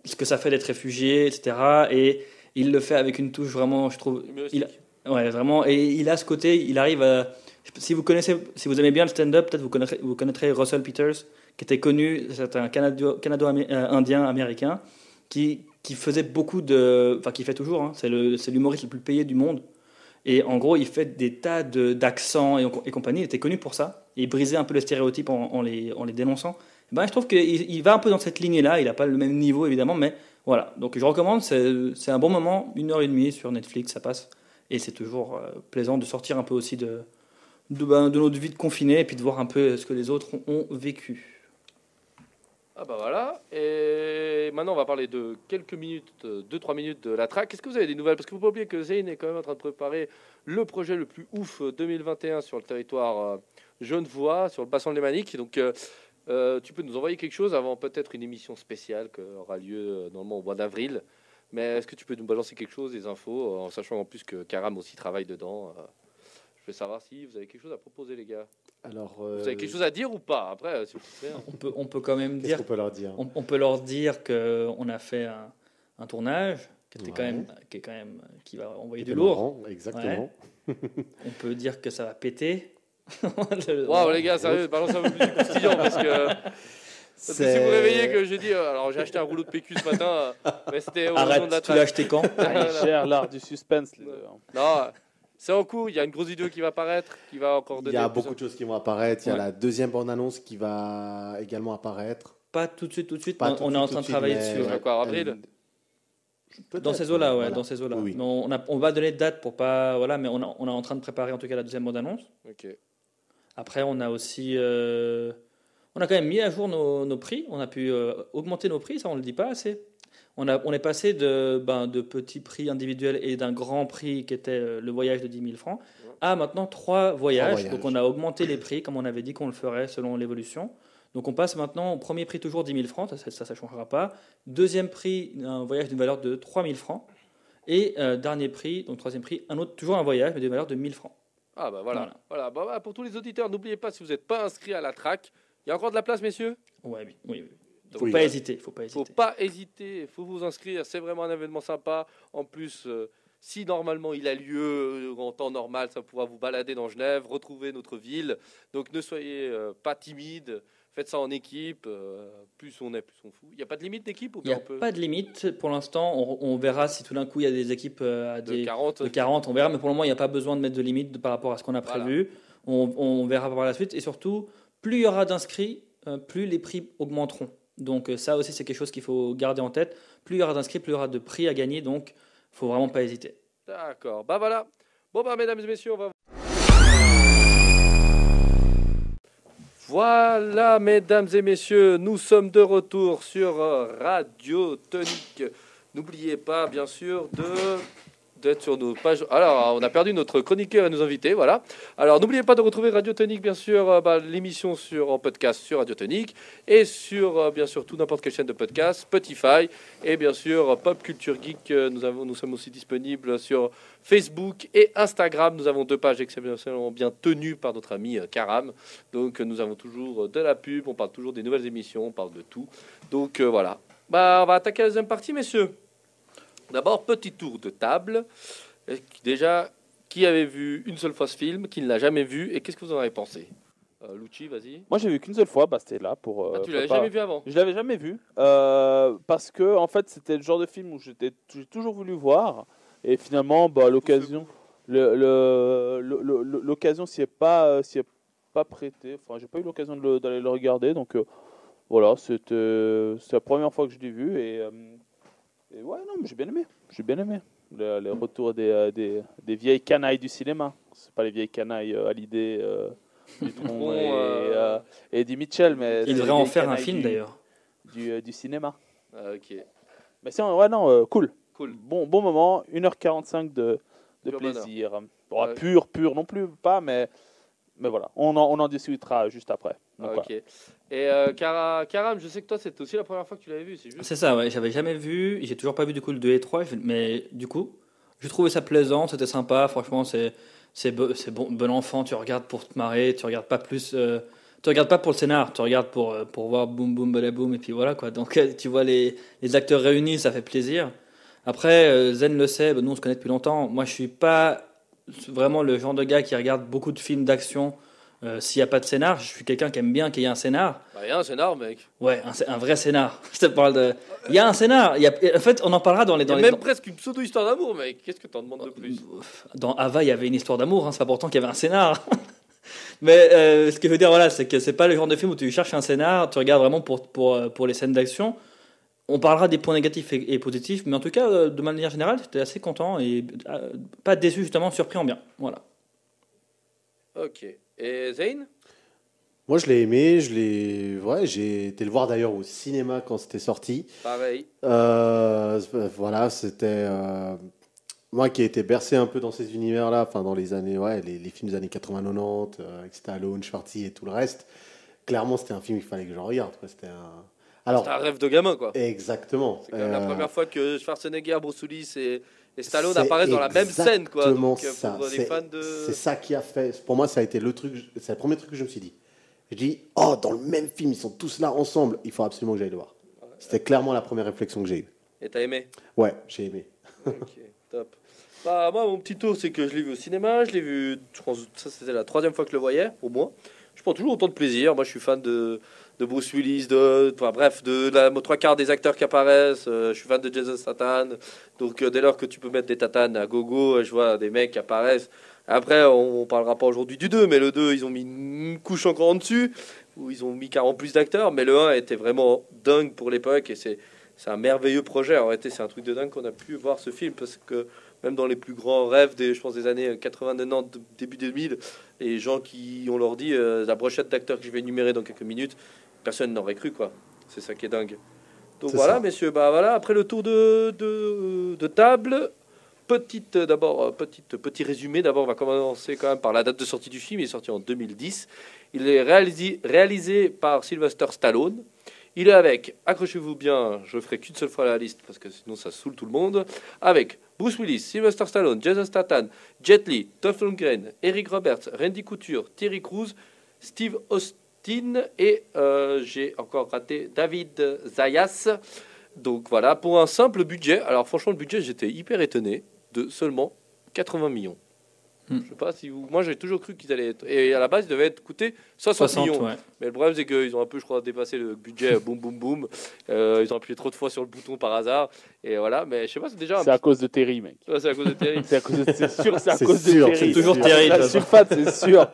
ce que ça fait d'être réfugié, etc. Et il le fait avec une touche vraiment, je trouve, il, ouais vraiment, et il a ce côté, il arrive à, si vous connaissez, si vous aimez bien le stand-up, peut-être vous connaîtrez, vous connaîtrez Russell Peters, qui était connu, c'est un Canado- Canado-Indien américain qui, qui faisait beaucoup de, enfin qui fait toujours, hein, c'est l'humoriste le plus payé du monde. Et en gros, il fait des tas de, d'accents et, et compagnie. Il était connu pour ça. Et il brisait un peu les stéréotypes en, en les, en les dénonçant. Ben, je trouve qu'il il va un peu dans cette lignée-là. Il n'a pas le même niveau, évidemment, mais voilà. Donc je recommande. C'est, un bon moment, une heure et demie sur Netflix, ça passe. Et c'est toujours euh, plaisant de sortir un peu aussi de, de, ben, de notre vie de confiné et puis de voir un peu ce que les autres ont, vécu. Ah bah voilà. Et maintenant, on va parler de quelques minutes, 2-3 minutes de la track. Est-ce que vous avez des nouvelles? Parce que vous pouvez pas oublier que Zayn est quand même en train de préparer le projet le plus ouf euh, 2021 sur le territoire euh, genevois, sur le bassin de Lémanique. Donc, euh, euh, tu peux nous envoyer quelque chose avant peut-être une émission spéciale qui aura lieu euh, normalement au mois d'avril. Mais est-ce que tu peux nous balancer quelque chose, des infos, en sachant en plus que Karam aussi travaille dedans euh, Je veux savoir si vous avez quelque chose à proposer, les gars. Alors, Vous avez quelque chose à dire ou pas Après, euh, si vous préférez. On peut, on peut quand même Qu'est-ce dire, qu'on peut leur dire? on, on peut leur dire que on a fait un, un tournage qui était quand Ouais. même, qui est quand même, qui va envoyer du C'était lourd. marrant, Exactement. On peut dire que ça va péter. Waouh, les gars, sérieux, balance un peu plus du croustillant parce que. Parce que si vous réveillez que j'ai dit, euh, alors j'ai acheté un rouleau de PQ ce matin, euh, mais c'était au raison de la Arrête, tu l'as acheté quand Ah, ils gèrent l'art du suspense, les deux. hein. Non, c'est en cours, il y a une grosse vidéo qui va apparaître, qui va encore Il donner. y a beaucoup de choses qui vont apparaître. Il y a la deuxième bande-annonce qui va également apparaître. Pas tout de suite, tout de suite. Pas on tout on de est en train de travailler dessus. ouais. quoi, avril Dans ces eaux-là, ouais, voilà. dans ces eaux-là. Oui. On, va donner de date pour pas, voilà, mais on, a- on est en train de préparer en tout cas la deuxième bande annonce. Ok. Après, on a aussi, euh, on a quand même mis à jour nos, nos prix. On a pu euh, augmenter nos prix, ça on le dit pas assez. On, a, on est passé de, ben, de petits prix individuels et d'un grand prix qui était euh, le voyage de 10 000 francs à maintenant trois voyages. voyages. Donc on a augmenté les prix comme on avait dit qu'on le ferait selon l'évolution. Donc on passe maintenant au premier prix toujours 10 000 francs, ça ça ne changera pas. Deuxième prix, un voyage d'une valeur de 3 000 francs. Et euh, dernier prix, donc troisième prix, un autre, toujours un voyage mais d'une valeur de 1000 francs. Ah bah voilà. Voilà. Voilà. Bah, bah, pour tous les auditeurs, n'oubliez pas, si vous n'êtes pas inscrit à la track, il y a encore de la place, messieurs? Ouais, oui, oui, oui. Donc, Faut Oui. pas hésiter, faut pas faut hésiter. pas hésiter, faut vous inscrire, c'est vraiment un événement sympa. En plus, euh, si normalement il a lieu euh, en temps normal, ça pourra vous balader dans Genève, retrouver notre ville. Donc ne soyez euh, pas timide, faites ça en équipe. euh, plus on est, plus on fout. Il n'y a pas de limite d'équipe ou Il n'y bien a peut pas de limite pour l'instant. On, on verra si tout d'un coup il y a des équipes euh, de des, 40 de 40, on verra. Mais pour le moment, il n'y a pas besoin de mettre de limite par rapport à ce qu'on a Voilà. prévu. On, on verra par la suite. Et surtout, plus il y aura d'inscrits, euh, plus les prix augmenteront. Donc ça aussi, c'est quelque chose qu'il faut garder en tête. Plus il y aura d'inscrits, plus il y aura de prix à gagner. Donc, il faut vraiment pas hésiter. D'accord. Bah voilà. Bon bah mesdames et messieurs, on va. Voilà, mesdames et messieurs, nous sommes de retour sur euh, Radio Tonique. N'oubliez pas, bien sûr, de d'être sur nos pages. Alors, on a perdu notre chroniqueur et nos invités, voilà. Alors, n'oubliez pas de retrouver Radio Tonique, bien sûr, euh, bah, l'émission sur en podcast sur Radio Tonique et sur, euh, bien sûr, tout n'importe quelle chaîne de podcast, Spotify et bien sûr Pop Culture Geek. euh, Nous avons, nous sommes aussi disponibles sur Facebook et Instagram. Nous avons deux pages exceptionnellement bien tenues par notre ami euh, Karam. Donc, euh, nous avons toujours euh, de la pub, on parle toujours des nouvelles émissions, on parle de tout. Donc, euh, voilà. Bah, on va attaquer la deuxième partie, messieurs. D'abord, petit tour de table. Que- Déjà, qui avait vu une seule fois ce film, qui ne l'a jamais vu, et qu'est-ce que vous en avez pensé? Euh, Lucci, vas-y. Moi, j'ai vu qu'une seule fois, bah, c'était là pour. Ah, euh, tu l'avais jamais vu avant Je l'avais jamais vu euh, parce que en fait c'était le genre de film où j'étais j'ai toujours voulu voir et finalement bah, l'occasion le- le- le- le- l'occasion s'y est pas euh, s'y est pas prêtée enfin j'ai pas eu l'occasion de d'aller le regarder donc euh, voilà c'était c'est la première fois que je l'ai vu et, euh, et ouais non mais j'ai bien aimé j'ai bien aimé le, le retour des, euh, des, des vieilles canailles du cinéma c'est pas les vieilles canailles euh, à l'idée euh, Dutronc, et, euh, euh, Eddie Mitchell mais Il devrait en faire un film d'ailleurs. du, euh, du cinéma. Ah, Ok, Mais c'est ouais non euh, cool. cool. Bon bon moment, 1h45 de, de Pur plaisir. Bon, Ouais. Pur pur non plus pas mais mais voilà, on en, on en discutera juste après. Donc, Ah, voilà. ok. Et euh, Cara- Karam, je sais que toi, c'était aussi la première fois que tu l'avais vu, c'est juste C'est ça, ouais. J'avais jamais vu, j'ai toujours pas vu du coup le 2 et 3, mais du coup, je trouvais ça plaisant, c'était sympa, franchement, c'est c'est bo- c'est bon, bon enfant, tu regardes pour te marrer, tu regardes pas plus. euh, tu regardes pas pour le scénar, tu regardes pour, euh, pour voir boum boum balaboum, et puis voilà quoi. Donc euh, tu vois les, les acteurs réunis, ça fait plaisir. Après, Zen le sait, bah, nous on se connaît depuis longtemps. Moi je suis pas vraiment le genre de gars qui regarde beaucoup de films d'action euh, s'il n'y a pas de scénar. Je suis quelqu'un qui aime bien qu'il y ait un scénar. Bah, il y a un scénar, mec. Ouais, un, vrai scénar. Je te parle de. Il y a un scénar. Il y a... En fait, on en parlera dans les. Il y Dans a les... même presque une pseudo-histoire d'amour, mec. Qu'est-ce que t'en demandes de plus? Dans Ava, il y avait une histoire d'amour. Hein. C'est pas pourtant qu'il y avait un scénar. Mais euh, ce que je veux dire, voilà, c'est que c'est pas le genre de film où tu cherches un scénar. Tu regardes vraiment pour pour pour les scènes d'action. On parlera des points négatifs et, et positifs, mais en tout cas, euh, de manière générale, j'étais assez content et euh, pas déçu justement, surpris en bien. Voilà. Ok. Et Zayn? Moi, je l'ai aimé. Je l'ai. Ouais, j'ai été le voir d'ailleurs au cinéma quand c'était sorti. Pareil. Euh, voilà, c'était euh, moi qui ai été bercé un peu dans ces univers-là, enfin dans les années, ouais, les, les films des années 80-90, euh, avec Stallone, Schwarzy et tout le reste. Clairement, c'était un film qu'il fallait que je regarde. C'était un- Alors, C'est un rêve de gamin, quoi. exactement. C'est quand même la Euh, première fois que Schwarzenegger, Bruce Willis et, et Stallone apparaissent dans la même scène, quoi. Donc, euh, ça. pour les C'est- fans de. C'est ça qui a fait. Pour moi, ça a été le truc. C'est le premier truc que je me suis dit. Je dis, oh, dans le même film, ils sont tous là ensemble. Il faut absolument que j'aille le voir. C'était clairement la première réflexion que j'ai eue. Et t'as aimé? Ouais, j'ai aimé. Ok, top. Bah, moi, mon petit tour, c'est que je l'ai vu au cinéma. Je l'ai vu, je pense, ça c'était la troisième fois que je le voyais, au moins. Je prends toujours autant de plaisir. Moi, je suis fan de, de Bruce Willis, de, enfin, bref, de la trois quarts des acteurs qui apparaissent. Euh, je suis fan de Jason Statham. Donc, euh, dès lors que tu peux mettre des tatanes à gogo, euh, je vois des mecs qui apparaissent. Après, on, on parlera pas aujourd'hui du 2, mais le 2, ils ont mis une couche encore en dessus, où ils ont mis 40 plus d'acteurs. Mais le 1 était vraiment dingue pour l'époque et c'est. Un merveilleux projet. En réalité, c'est un truc de dingue qu'on a pu voir ce film parce que même dans les plus grands rêves des, je pense, des années 80, 90, début 2000, les gens qui ont leur dit la brochette d'acteurs que je vais énumérer dans quelques minutes, personne n'aurait cru quoi. C'est ça qui est dingue. Donc voilà, ça. messieurs, bah voilà, après le tour de, de, de table, petite euh, d'abord euh, petite petit résumé. D'abord, on va commencer quand même par la date de sortie du film. Il est sorti en 2010. Il est réalisé, réalisé par Sylvester Stallone. Il est avec, accrochez-vous bien, je ferai qu'une seule fois la liste parce que sinon ça saoule tout le monde. Avec Bruce Willis, Sylvester Stallone, Jason Statham, Jet Li, Dolph Lundgren, Eric Roberts, Randy Couture, Terry Crews, Steve Austin et euh, j'ai encore raté David Zayas. Donc voilà, pour un simple budget. Alors franchement, le budget, j'étais hyper étonné de seulement 80 millions. Hmm. Je sais pas si vous... Moi, j'ai toujours cru qu'ils allaient être... Et à la base, ils devaient être coûter 60, 60, millions. ouais. Mais le problème, c'est qu'ils ont un peu, je crois, dépassé le budget. boum, boum, boum. Euh, ils ont appuyé trop de fois sur le bouton par hasard. Et voilà. Mais je sais pas, c'est déjà C'est à cause de Terry, mec. Ouais, c'est à cause de Terry. C'est à cause de- c'est sûr, c'est à C'est cause de sûr, Terry. c'est toujours. Terry, de La sulfate, c'est sûr.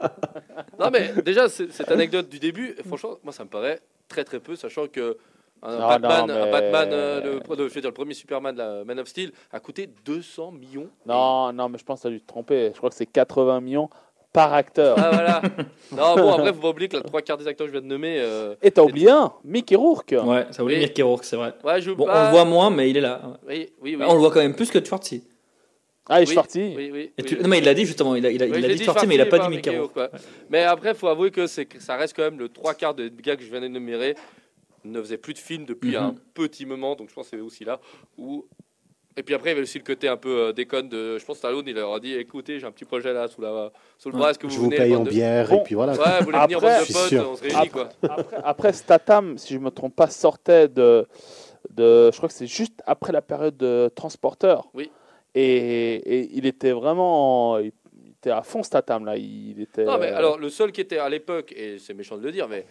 non, mais déjà, c'est- cette anecdote du début, franchement, moi, ça me paraît très, très peu, sachant que. Un Batman, non, un mais- Batman euh, le, le- je veux dire, le premier Superman, la Man of Steel, a coûté 200 millions. Non, non, mais je pense que tu as dû te tromper. Je crois que c'est 80 millions par acteur. Ah voilà. non, bon, après, faut pas oublier que la trois quarts des acteurs que je viens de nommer. euh, Et t'as oublié un, Mickey Rourke. Ouais, ça voulait Oui. Mickey Rourke, c'est vrai. Ouais, je Bon, pas- on le voit moins, mais il est là. Oui, oui, oui. On le voit quand même plus que Schwartzy. Ah, et Oui, Schwartzy. Oui, oui. Et oui. tu- Non, mais il l'a dit justement, il a, il a, il a dit Schwartzy, mais il a pas dit Mickey Rourke. Mais après, faut avouer que ça reste quand même le trois quarts des gars que je viens d'énumérer ne faisaient plus de films depuis Mhm. un petit moment. Donc je pense que c'est aussi là où. Et puis après, il y avait aussi le côté un peu euh, déconne de. Je pense que Stallone, il leur a dit écoutez, j'ai un petit projet là sous, la, sous le bras. Est-ce que vous, Je vous paye en de- bière, Bon. et puis voilà. Ouais, vous voulez venir, Après- de suis potes, sûr. on se réunit quoi. Après, après, Statham, si je me trompe pas, sortait de, de je crois que c'est juste après la période de Transporteur. Oui. Et, et il était vraiment, il était à fond Statham là. Il était. Non, mais alors, le seul qui était à l'époque, et c'est méchant de le dire, mais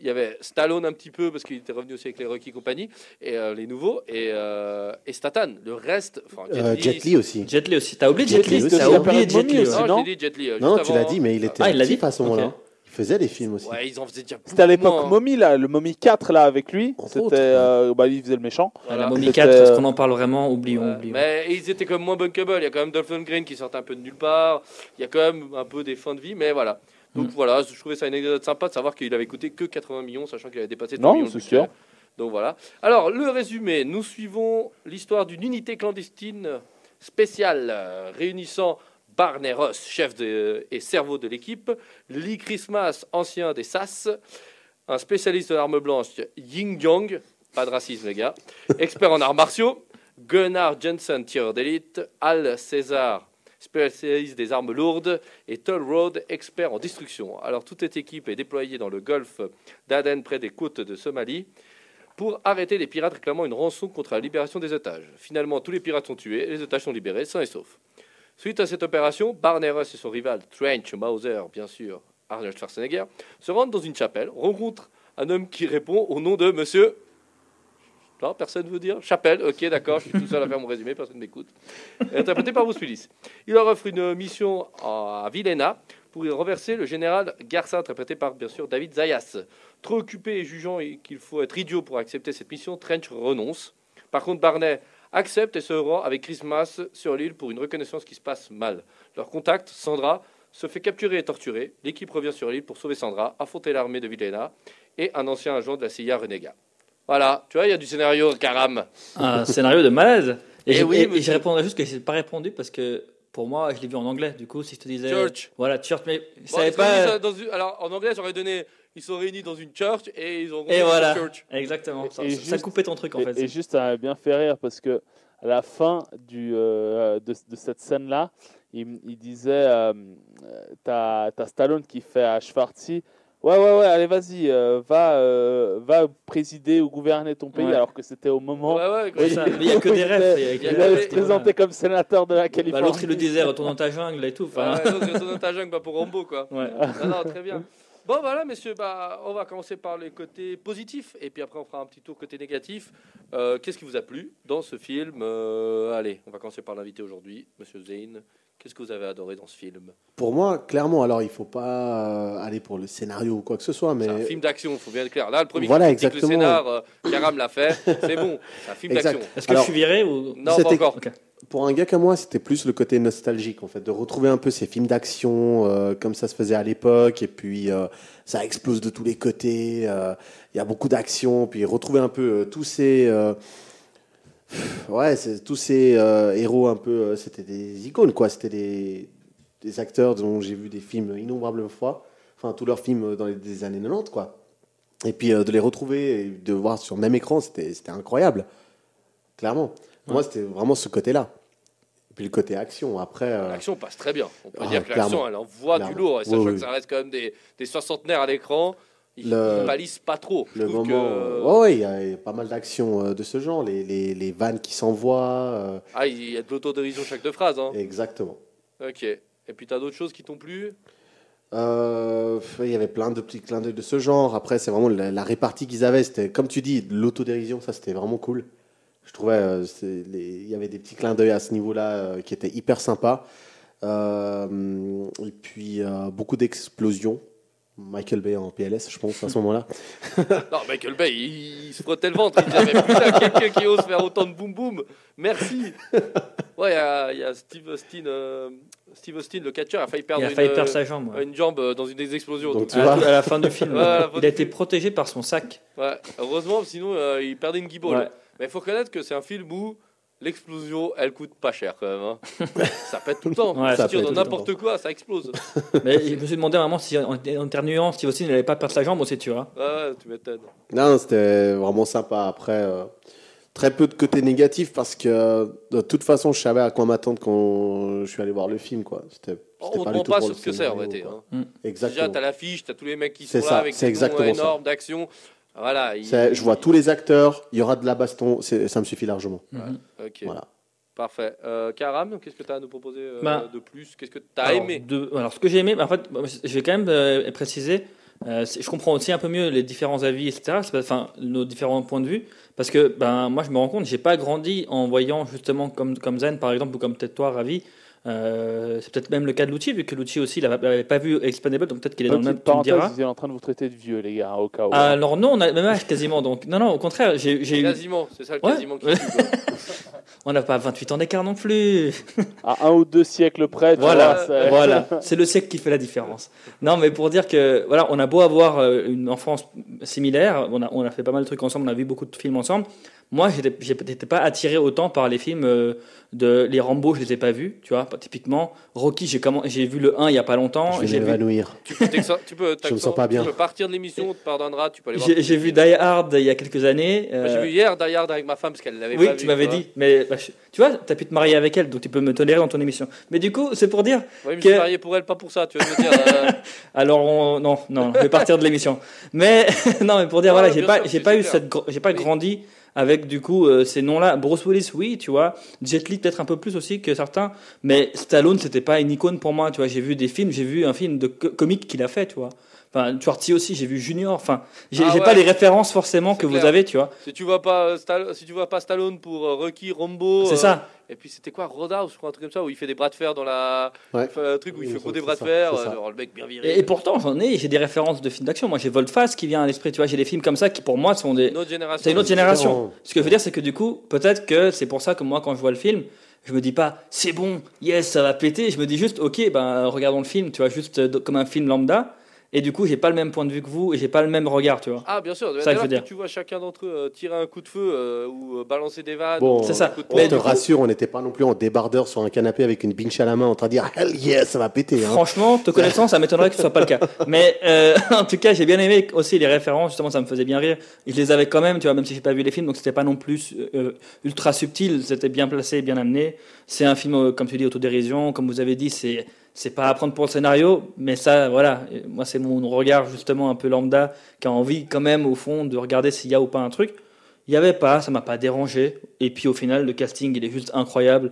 il y avait Stallone un petit peu, parce qu'il était revenu aussi avec les Rocky Company, et euh, les nouveaux, et, euh, et Statham. Le reste, enfin, Euh, Jet Li aussi. Jet Li aussi. T'as oublié Jet Jet Li T'as oublié Jet Li aussi. Non, dit Jet Li. euh, Non, tu l'as dit, mais il était Ah, il l'a actif dit à ce moment-là. Il faisait des films aussi. Ouais, ils en faisaient déjà C'était à l'époque hein. Mommy là, le Mommy 4 là avec lui. C'était, euh, bah, il faisait le méchant. Voilà. La Mommy C'était- 4, est-ce qu'on en parle vraiment Oublions, Ouais, oublions. mais ils étaient quand même moins bunkable. Il y a quand même Dolph Lundgren qui sortait un peu de nulle part. Il y a quand même un peu des fins de vie, mais voilà. Donc Mm. voilà, je trouvais ça une anecdote sympa de savoir qu'il avait coûté que 80 millions, sachant qu'il avait dépassé 100 Non, millions. de c'est sûr. Donc voilà. Alors, le résumé, nous suivons l'histoire d'une unité clandestine spéciale euh, réunissant Barney Ross, chef de- et cerveau de l'équipe, Lee Christmas, ancien des SAS, un spécialiste de l'arme blanche, Ying Yang, pas de racisme les gars, expert en arts martiaux, Gunnar Jensen, tireur d'élite, Al César, spécialiste des armes lourdes, et Toll Road, expert en destruction. Alors toute cette équipe est déployée dans le golfe d'Aden, près des côtes de Somalie, pour arrêter les pirates réclamant une rançon contre la libération des otages. Finalement, tous les pirates sont tués et les otages sont libérés, sains et saufs. Suite à cette opération, Barney Ross et son rival Trench Mauser, bien sûr, Arnold Schwarzenegger, se rendent dans une chapelle, rencontrent un homme qui répond au nom de Monsieur. Personne veut dire Chapelle, ok, d'accord, je suis tout seul à faire mon résumé, personne ne m'écoute. Interprété par Bruce Willis. Il leur offre une mission à Villena pour y renverser le général Garça, interprété par, bien sûr, David Zayas. Trop occupé et jugeant qu'il faut être idiot pour accepter cette mission, Trench renonce. Par contre, Barney accepte et se rend avec Christmas sur l'île pour une reconnaissance qui se passe mal. Leur contact, Sandra, se fait capturer et torturer. L'équipe revient sur l'île pour sauver Sandra, affronter l'armée de Villena et un ancien agent de la CIA renégat. Voilà, tu vois, il y a du scénario caram. Un scénario de malade. Et, Eh je- oui, et- et monsieur. je répondrais juste que c'est pas répondu parce que pour moi, je l'ai vu en anglais. Du coup, si je te disais. Church. Voilà, Church, mais Bon, pas. ça, dans une- alors, en anglais, j'aurais donné ils sont réunis dans une church et ils ont Et voilà. church. Exactement. Ça, Et ça juste- coupait ton truc en Et, fait. et juste, ça m'a bien fait rire parce que à la fin du, euh, de, de cette scène-là, il, il disait euh, euh, T'as Stallone qui fait à Schwarzy Ouais, ouais, ouais, allez, vas-y, euh, va, euh, va présider ou gouverner ton pays, Ouais. alors que c'était au moment. Ouais, ouais, Ouais, ça, mais il n'y a que des refs. Il y a que Il y a des Il allait se présenter comme sénateur de la Bah, Californie. L'autre, il le disait, retourne dans ta jungle et tout. Enfin, Ouais, retourne dans ta jungle, bah, pour Rambo, quoi. ouais. Non, non, très bien. Bon, voilà, messieurs, bah, on va commencer par les côtés positifs et puis après, on fera un petit tour côté négatif. Euh, Qu'est-ce qui vous a plu dans ce film Euh, Allez, on va commencer par l'invité aujourd'hui, monsieur Zane. Qu'est-ce que vous avez adoré dans ce film? Pour moi, clairement, alors il faut pas euh, aller pour le scénario ou quoi que ce soit, mais C'est un film d'action, il faut bien être clair. Là, le premier Voilà, qui critique le exactement. scénar, euh, Karam l'a fait, c'est bon, c'est un film d'action. Est-ce que Alors, je suis viré ou Non, pas C'était- encore. Pour un gars comme moi, c'était plus le côté nostalgique en fait, de retrouver un peu ces films d'action euh, comme ça se faisait à l'époque, et puis euh, ça explose de tous les côtés. euh, Il y a beaucoup d'action, puis retrouver un peu euh, tous ces euh, ouais, tous ces euh, héros un peu, euh, c'était des icônes quoi, c'était des, des acteurs dont j'ai vu des films innombrables fois, enfin tous leurs films dans les des années 90 quoi. Et puis euh, de les retrouver et de voir sur le même écran, c'était incroyable, clairement. Moi, c'était vraiment ce côté-là. Et puis le côté action. Après, L'action passe très bien. On peut Ah, dire que l'action, elle envoie du Clairement. lourd, et sachant Oui, que ça reste quand même des, des soixantenaires à l'écran. Ils ils balisent pas trop. Je le moment. que- ouais, il y, a pas mal d'actions euh, de ce genre. Les, les, les vannes qui s'envoient. euh, Ah, il y a de l'autodérision chaque deux phrases. Hein. exactement. Ok. Et puis, tu as d'autres choses qui t'ont plu? Euh, Il y avait plein de petits clins d'œil de ce genre. Après, c'est vraiment la, la répartie qu'ils avaient. C'était, comme tu dis, l'autodérision. Ça, c'était vraiment cool. Je trouvais euh, les- il y avait des petits clins d'œil à ce niveau-là euh, qui étaient hyper sympas. Et puis, beaucoup d'explosions. Michael Bay en PLS, je pense, à ce moment-là. Non, Michael Bay, il, il se frottait le ventre. Il disait mais putain, quelqu'un qui ose faire autant de boum boum. Merci. Ouais, il y a, il y a Steve Austin, euh, Steve Austin, le catcheur, a failli Il perdre a une, failli perdre sa jambe. ouais. une jambe euh, dans une des explosions. Donc, à, vois. à la fin du film. Ouais, fin il du a été film. protégé par son sac. ouais, heureusement, sinon euh, il perdait une guibole. Ouais. Mais il faut reconnaître que c'est un film où l'explosion, elle coûte pas cher quand même. hein. ça pète tout le temps. Ouais, ça ça tire pète dans n'importe quoi, ça explose. Mais je me suis demandé vraiment si en, éternuant, Steve Austin n'allait pas perdre sa jambe aussi, tu vois. Ouais, tu m'étonnes. Non, c'était vraiment sympa. Après, euh, très peu de côté négatif parce que de toute façon, je savais à quoi m'attendre quand je suis allé voir le film. Quoi. C'était, On ne pas pour sur ce que c'est en quoi. hein. Déjà, Exactement. tu as l'affiche, tu as tous les mecs qui sont C'est là ça, avec c'est des exactement ça. énormes d'action. Voilà. il- je vois tous les acteurs, il y aura de la baston, ça me suffit largement. Voilà. parfait. Euh, Karam, qu'est-ce que tu as à nous proposer euh, Bah, de plus? Qu'est-ce que tu as alors, aimé? de- alors, ce que j'ai aimé, en fait, je vais quand même euh, préciser. euh, je comprends aussi un peu mieux les différents avis, etc. Enfin, nos différents points de vue, parce que ben moi je me rends compte, j'ai pas grandi en voyant justement comme comme Zen par exemple ou comme peut-être toi, Ravi. Euh, c'est peut-être même le cas de Lucci, vu que Lucci aussi il n'avait pas vu Expandable, donc peut-être qu'il est dans le même. Parenthèse, ils étaient en train de vous traiter de vieux, les gars, au cas où. Alors non, on a le même âge quasiment, donc non non, au contraire, j'ai j'ai eu. Quasiment, c'est ça le Ouais. quasiment qui. On n'a pas 28 ans d'écart non plus. À un ou deux siècles près, tu Voilà, vois, c'est- voilà, c'est le siècle qui fait la différence. Non, mais pour dire que voilà, on a beau avoir euh, une enfance similaire, on a, on a fait pas mal de trucs ensemble, on a vu beaucoup de films ensemble. Moi, j'étais j'étais pas attiré autant par les films euh, de les Rambo, je les ai pas vus, tu vois. Typiquement, Rocky, j'ai comment j'ai vu le 1 il y a pas longtemps. Je vais J'ai vu, m'évanouir. Tu peux, t'excen- tu peux, Je me sens pas bien. Tu peux partir de l'émission, on te pardonnera, tu peux aller voir. j'ai j'ai vu Die Hard il y a quelques années. Moi, euh, J'ai vu hier Die Hard avec ma femme parce qu'elle l'avait oui, pas tu vu. m'avais vois. dit, mais bah, je- tu vois, tu as pu te marier avec elle, donc tu peux me tolérer dans ton émission. Mais du coup, c'est pour dire, Oui, mais je que- suis marié pour elle, pas pour ça, tu veux me dire. euh, Alors on- non, non, je vais partir de l'émission. Mais non, mais pour dire Ouais, voilà, j'ai pas, j'ai pas eu cette, j'ai pas Oui. grandi avec du coup euh, ces noms-là. Bruce Willis, oui, tu vois. Jet Li peut-être un peu plus aussi que certains. Mais Stallone, c'était pas une icône pour moi, tu vois. J'ai vu des films, j'ai vu un film de co- comique qu'il a fait, tu vois. Enfin, Schwarzenegger aussi, j'ai vu Junior. Enfin, j'ai Ah ouais. pas les références forcément que clair. vous avez, tu vois. si tu vois pas, euh, Stall- si tu vois pas Stallone pour euh, Rocky, Rambo. C'est euh, ça. Et puis c'était quoi, Roadhouse, je crois, un truc comme ça, où il fait des bras de fer dans la. Ouais. un truc où il fait gros des ça, bras de fer. le mec bien viril. Et, et pourtant, j'en ai, j'ai des références de films d'action. Moi, j'ai Voltfast qui vient à l'esprit, tu vois. J'ai des films comme ça qui, pour moi, sont des. C'est une autre génération. différent. Ce que je veux dire, c'est que du coup, peut-être que c'est pour ça que moi, quand je vois le film, je me dis pas, c'est bon, yes, ça va péter. Je me dis juste, ok, ben, regardons le film, tu vois, juste euh, comme un film lambda. Et du coup, j'ai pas le même point de vue que vous et j'ai pas le même regard, tu vois. Ah, bien sûr. Ça, Dès je veux que dire. tu vois chacun d'entre eux euh, tirer un coup de feu euh, ou euh, balancer des vannes. Bon, ou C'est ça. On Mais te rassure, on n'était pas non plus en débardeur sur un canapé avec une binche à la main en train de dire Hell yeah, ça va péter. Hein. Franchement, te connaissant, ça m'étonnerait que ce soit pas le cas. Mais euh, en tout cas, j'ai bien aimé aussi les références. Justement, ça me faisait bien rire. Je les avais quand même, tu vois, même si j'ai pas vu les films, donc c'était pas non plus euh, ultra subtil. C'était bien placé, bien amené. C'est un film, euh, comme tu dis, autodérision. Comme vous avez dit, c'est c'est pas à prendre pour le scénario, mais ça, voilà. Moi, c'est mon regard justement un peu lambda qui a envie quand même au fond de regarder s'il y a ou pas un truc. Il y avait pas, ça m'a pas dérangé. Et puis au final, le casting, il est juste incroyable.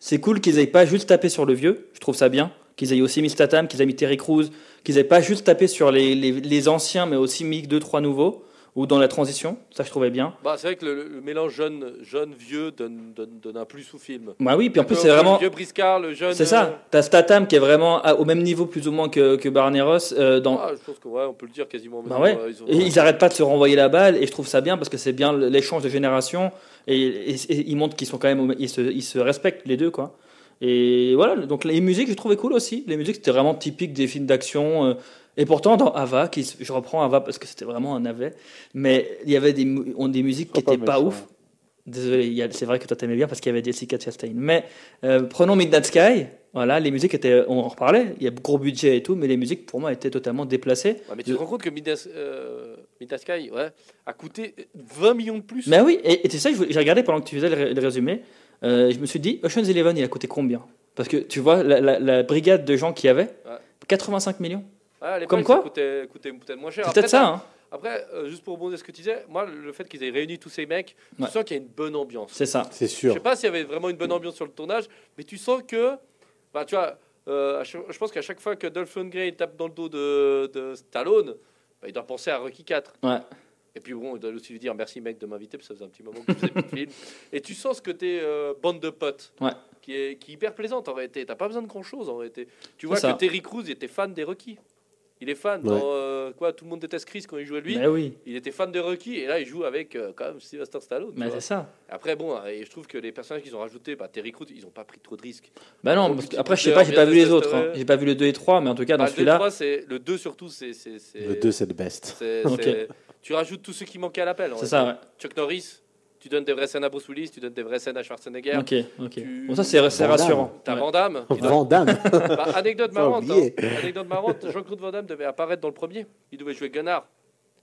C'est cool qu'ils aient pas juste tapé sur le vieux, je trouve ça bien. Qu'ils aient aussi mis Statham, qu'ils aient mis Terry Crews, qu'ils aient pas juste tapé sur les, les, les anciens, mais aussi mis deux, trois nouveaux, ou dans la transition, ça je trouvais bien. Bah, c'est vrai que le, le mélange jeune, jeune vieux donne, donne, donne un plus au film. Bah oui, puis en plus c'est vraiment... Le vieux briscard, le jeune. C'est euh, ça, t'as Statham qui est vraiment à- au même niveau plus ou moins que, que euh, dans... Ah, je pense que ouais, on peut le dire quasiment. Bah ouais. euh, ils ont- Et ils arrêtent pas de se renvoyer la balle, et je trouve ça bien parce que c'est bien l'échange de générations, et, et- et ils montrent qu'ils sont quand même, ils se, ils se respectent les deux, quoi. Et voilà, donc les musiques, je trouvais cool aussi. Les musiques, c'était vraiment typique des films d'action. Euh, et pourtant, dans Ava, qui, je reprends Ava parce que c'était vraiment un navet, mais il y avait des, on- des musiques qui Sois pas étaient pas méchant. ouf. Désolé, c'est vrai que toi t'aimais bien parce qu'il y avait Jessica Chastain. Mais euh, prenons Midnight Sky, voilà, les musiques étaient, on en reparlait, il y a gros budget et tout, mais les musiques pour moi étaient totalement déplacées. Ouais, mais tu te rends compte que Midnight, euh, Midnight Sky ouais, a coûté 20 millions de plus Mais oui, et, et c'est ça, que je voulais- j'ai regardé pendant que tu faisais le, ré- le résumé, euh, je me suis dit, Ocean's Eleven, il a coûté combien? Parce que tu vois, la, la- la brigade de gens qu'il y avait, Ouais. 85 millions. Ouais, à Comme quoi ça coûtait, coûtait peut-être moins cher. C'est peut-être ça, hein Après, euh, juste pour rebondir sur ce que tu disais, moi, le fait qu'ils aient réuni tous ces mecs, Ouais. tu sens qu'il y a une bonne ambiance. c'est ça. C'est Je sûr. sais pas s'il y avait vraiment une bonne ambiance sur le tournage, mais tu sens que, bah, tu vois, euh, je pense qu'à chaque fois que Dolph Lundgren tape dans le dos de, de Stallone, bah, il doit penser à Rocky 4. Ouais. Et puis bon, il doit aussi lui dire merci mec de m'inviter, parce que ça faisait un petit moment que je faisais plus de film. Et tu sens ce côté euh, bande de potes, Ouais. qui, est, qui est hyper plaisante en réalité. T'as pas besoin de grand chose en réalité. Tu vois que Terry Crews était fan des Rocky. Il est fan. Ouais. Dans, euh, quoi, tout le monde déteste Chris quand il jouait lui. Oui, Il était fan de Rocky et là il joue avec euh, quand même Sylvester Stallone. vois. c'est ça. Après, bon, et je trouve que les personnages qu'ils ont rajoutés, bah, Terry Crews, ils ont pas pris trop de risques. Bah non, parce après, je sais pas, j'ai pas vu les autres. hein. J'ai pas vu le 2 et 3, mais en tout cas, dans Bah, le 2, celui-là. 3, c'est, le 2 surtout, c'est. Le 2, c'est le best. Tu rajoutes tous ceux qui manquaient à l'appel. C'est ça, ouais. Chuck Norris, tu donnes des vraies scènes à Bruce Willis, tu donnes des vraies scènes à Schwarzenegger. Ok, ok. Tu- Bon, ça, c'est rassurant. T'as. Van Damme. Van Damme. Bah, anecdote marrante. hein. Anecdote marrante. Jean-Claude Van Damme devait apparaître dans le premier. Il devait jouer Gunnar.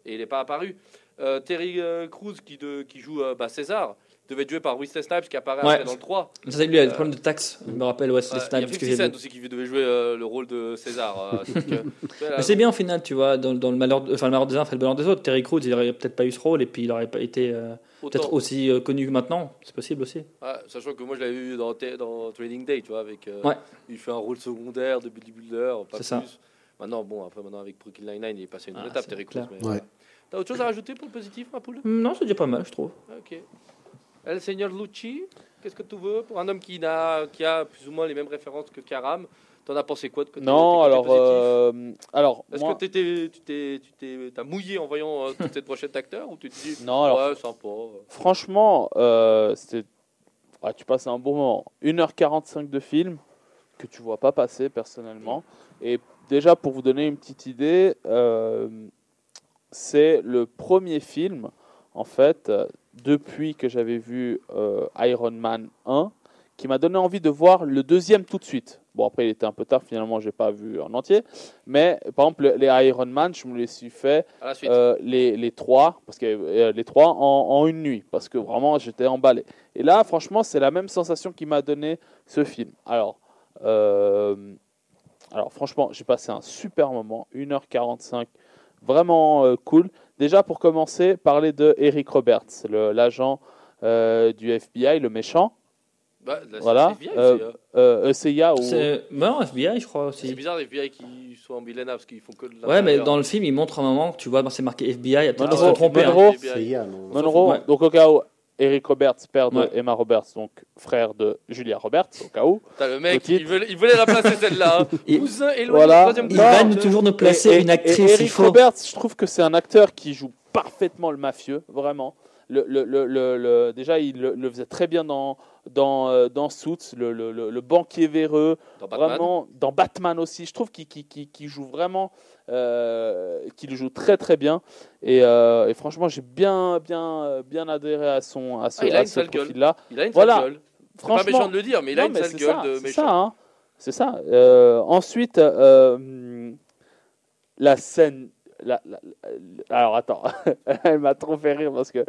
Et il n'est pas apparu. Euh, Terry euh, Crews, qui, de, qui joue euh, bah, César, devait être joué par Wesley Snipes, qui apparaît Ouais. après dans le 3. Ça, c'est lui, il a des problèmes de taxes. Je me rappelle, c'est Ouais, les il y a parce que 50 j'ai Cent vu. aussi qui devait jouer euh, le rôle de César. euh, euh, c'est bien au final, tu vois, dans, dans le malheur, de- enfin le malheur des uns fait le bonheur des autres. Terry Crews, il aurait peut-être pas eu ce rôle et puis il aurait pas été euh, peut-être aussi euh, connu que maintenant. C'est possible aussi. Ouais, sachant que moi je l'avais vu dans, T- dans Training Day, tu vois, avec. euh, Ouais. Il fait un rôle secondaire de bodybuilder, pas C'est ça. plus. Maintenant, bon, après maintenant avec Brooklyn Nine-Nine, il est passé une autre Ah, étape, Terry Crews. T'as autre chose à rajouter pour le positif, ma poule? Non, c'est déjà pas mal, je trouve. Ok. El Seigneur Lucci, qu'est-ce que tu veux Pour un homme qui, a plus ou moins les mêmes références que Karam, t'en as pensé quoi de côté? Non, alors, euh, alors Est-ce moi- que t'étais, tu t'es, tu t'es, mouillé en voyant euh, toute cette brochette d'acteurs ou tu te dis non, alors ouais sympa franchement, euh, c'était, ah, tu passes un bon moment. 1h45 de film que tu vois pas passer personnellement. Et déjà pour vous donner une petite idée, euh, c'est le premier film en fait depuis que j'avais vu euh, Iron Man 1 qui m'a donné envie de voir le deuxième tout de suite. Bon après il était un peu tard finalement j'ai pas vu en entier, mais par exemple les Iron Man je me les suis fait euh, les, les trois, parce que euh, les trois en, en une nuit, parce que vraiment j'étais emballé. Et là, franchement, c'est la même sensation qui m'a donné ce film. Alors, euh, alors franchement, j'ai passé un super moment, 1h45, vraiment euh, cool. Déjà, pour commencer, parler de Eric Roberts, l'agent euh, du FBI, le méchant. Bah, là, c'est voilà. FBI, Euh, c'est, euh, ECIA ou... C'est non, FBI, je crois c'est aussi. bizarre les FBI qui soient en millénaire parce qu'ils font que de Ouais, mais dans le film, il montre un moment tu vois, c'est marqué FBI. Il y a peut-être Monroe, qu'ils se sont hein. Monroe. C'est Monroe, Ouais. donc au cas où Eric Roberts, père de Ouais. Emma Roberts, donc frère de Julia Roberts, au cas où. T'as le mec, il voulait, il voulait la placer celle-là. hein. Et- Cousin éloigné Voilà. troisième Il va toujours nous placer Et- et- une et actrice. il Eric. Roberts, je trouve que c'est un acteur qui joue parfaitement le mafieux, vraiment. Le, le, le, le- le- déjà, il le, le faisait très bien dans, dans, euh, dans Suits, le, le- le- le banquier véreux, Dans Batman. vraiment dans Batman aussi. Je trouve qu'il qu'il- qu'il- qu'il joue vraiment, euh, qu'il joue très très bien. Et, euh, et franchement, j'ai bien bien bien adhéré à son à ce, Ah, il a à une ce profil-là. Il a une Voilà. sale gueule. C'est pas Franchement, méchant de le dire, mais il a non, une mais sale gueule ça, de méchant. ça, hein. C'est ça. Euh, ensuite, euh, la scène. la- la- la- alors attends, elle m'a trop fait rire parce que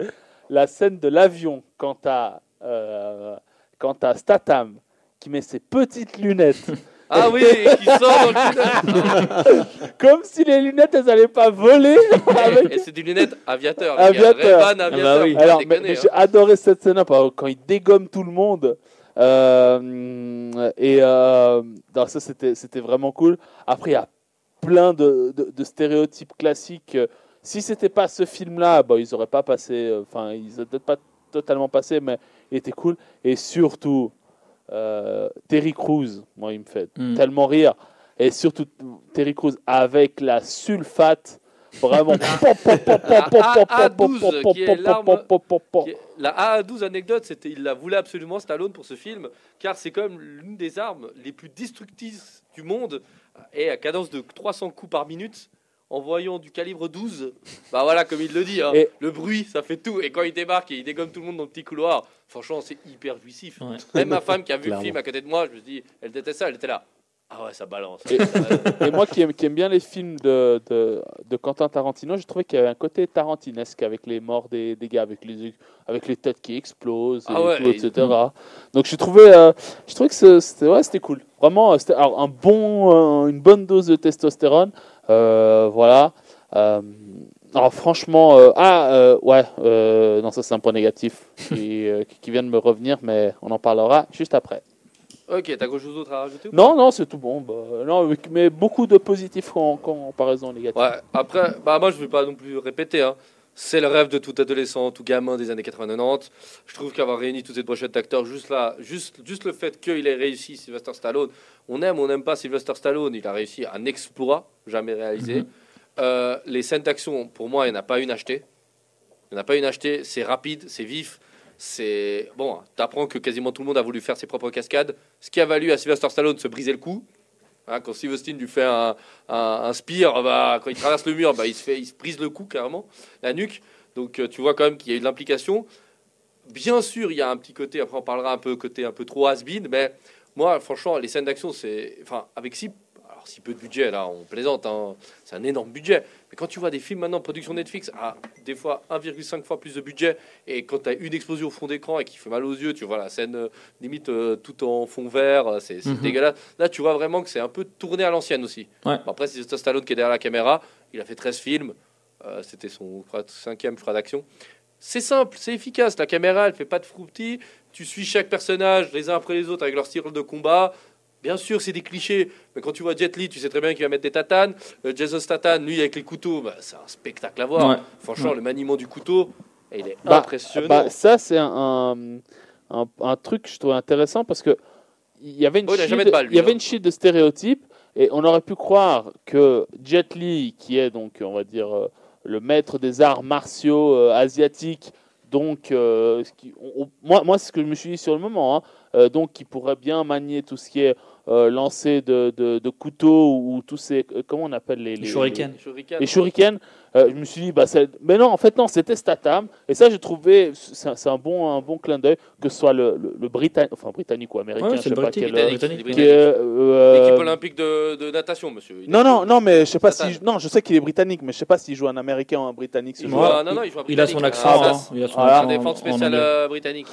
la scène de l'avion quand t'as euh, quand t'as Statham qui met ses petites lunettes Ah oui, et qui sort dans le tunnel. comme si les lunettes elles allaient pas voler avec Et c'est des lunettes aviateur. Aviateur. Ray-Ban aviateur. bah oui. faut pas Alors, mais, déconner, mais hein. j'ai adoré cette scène-là par- quand il dégomme tout le monde. Euh, et euh, non, ça, c'était c'était vraiment cool. Après, il y a plein de, de- de stéréotypes classiques. Si c'était pas ce film-là, bah, ils auraient pas passé. euh, Enfin, ils auraient peut-être pas totalement passé, mais il était cool. Et surtout, euh, Terry Crews, moi, il me fait Mm. tellement rire. Et surtout, Terry Crews avec la sulfate. Vraiment. A12, qui est l'arme Qui est- La AA12 anecdote, c'était il la voulait absolument Stallone pour ce film, car c'est comme l'une des armes les plus destructrices du monde, et à cadence de 300 coups par minute, en voyant du calibre 12, bah voilà, comme il le dit, hein, Et- le bruit, ça fait tout, et quand il débarque et il dégomme tout le monde dans le petit couloir, franchement, c'est hyper jouissif. Ouais. Même ma femme qui a vu le film à côté de moi, je me dit, elle déteste ça, elle était là. Ah ouais, ça balance. Et- Et moi qui aime, qui aime bien les films de, de, de Quentin Tarantino, j'ai trouvé qu'il y avait un côté tarantinesque avec les morts des, des gars, avec les, avec les têtes qui explosent, et Ah ouais, tout, et- etc. Donc j'ai trouvé, euh, j'ai trouvé que c'était ouais, cool. Vraiment, euh, c'était un bon, euh, une bonne dose de testostérone. Euh, voilà. Euh, alors franchement, euh, ah ouais, non ça c'est un point négatif qui, qui vient de me revenir, mais on en parlera juste après. ok, t'as quelque chose d'autre à rajouter Non, non, c'est tout bon. Bah, non, mais beaucoup de positifs en, en comparaison négative. Ouais, après, bah moi je vais pas non plus répéter. Hein. C'est le rêve de tout adolescent, tout gamin des années 80-90. Je trouve qu'avoir réuni toute cette brochette d'acteurs, juste là, juste, juste le fait qu'il ait réussi, Sylvester Stallone, on aime ou on n'aime pas Sylvester Stallone, il a réussi un exploit jamais réalisé. Mhm. Euh, les scènes d'action, pour moi, il n'y en a pas une achetée. Il n'y en a pas une achetée, c'est rapide, c'est vif. C'est bon, t'apprends que quasiment tout le monde a voulu faire ses propres cascades, ce qui a valu à Sylvester Stallone de se briser le cou. Hein, quand Steve Austin lui fait un, un, un spear, bah, quand il traverse le mur, bah, il, se fait, brise le cou carrément, la nuque. Donc euh, tu vois quand même qu'il y a eu de l'implication. Bien sûr, il y a un petit côté, après on parlera un peu côté un peu trop has-been, mais moi, franchement, les scènes d'action, c'est. Enfin, avec si, si peu de budget, là, on plaisante, hein, c'est un énorme budget. Mais quand tu vois des films maintenant, production Netflix, à des fois 1,5 fois plus de budget, et quand tu as une explosion au fond d'écran et qui fait mal aux yeux, tu vois la scène euh, limite euh, tout en fond vert, euh, c'est Mhm. dégueulasse. Là, tu vois vraiment que c'est un peu tourné à l'ancienne aussi. Ouais. Bon, après, c'est Stallone qui est derrière la caméra. Il a fait 13 films. Euh, C'était son cinquième, je d'action. C'est simple, c'est efficace. La caméra, elle fait pas de froutis. Tu suis chaque personnage les uns après les autres avec leur style de combat. Bien sûr, c'est des clichés, mais quand tu vois Jet Li, tu sais très bien qu'il va mettre des tatanes. Euh, Jason Statham, lui, avec les couteaux, bah, c'est un spectacle à voir. Ouais. Franchement, Ouais. le maniement du couteau, il est Bah, impressionnant. Bah, ça, c'est un, un, un truc que je trouve intéressant parce que il y avait une Oh, il de balle, lui, y avait hein. une chute de stéréotypes et on aurait pu croire que Jet Li, qui est donc, on va dire, euh, le maître des arts martiaux euh, asiatiques, donc, euh, ce qui- on- on- moi, moi, c'est ce que je me suis dit sur le moment, hein, euh, donc, qui pourrait bien manier tout ce qui est euh, lancer de, de, de couteaux ou, tous ces, euh, comment on appelle les, les, shurikens. Les shurikens. les shurikens, euh, je me suis dit, bah, mais non, en fait, non, c'était Statham. Et ça, j'ai trouvé, c'est un, c'est un bon, un bon clin d'œil, que ce soit le, le, le Britannique, enfin britannique ou américain, Ouais, je c'est sais pas Britannique. quel. Britannique, Britannique, euh, L'équipe olympique de, de natation, monsieur. Il Non, non, non, mais je sais pas Statham. si. Non, je sais qu'il est britannique, mais je sais pas s'il joue un américain ou un britannique. ce Il, joue non, non, il, joue un Il a son Britannique. accent. Ah, hein. Il a son accent en- défense en spéciale britannique.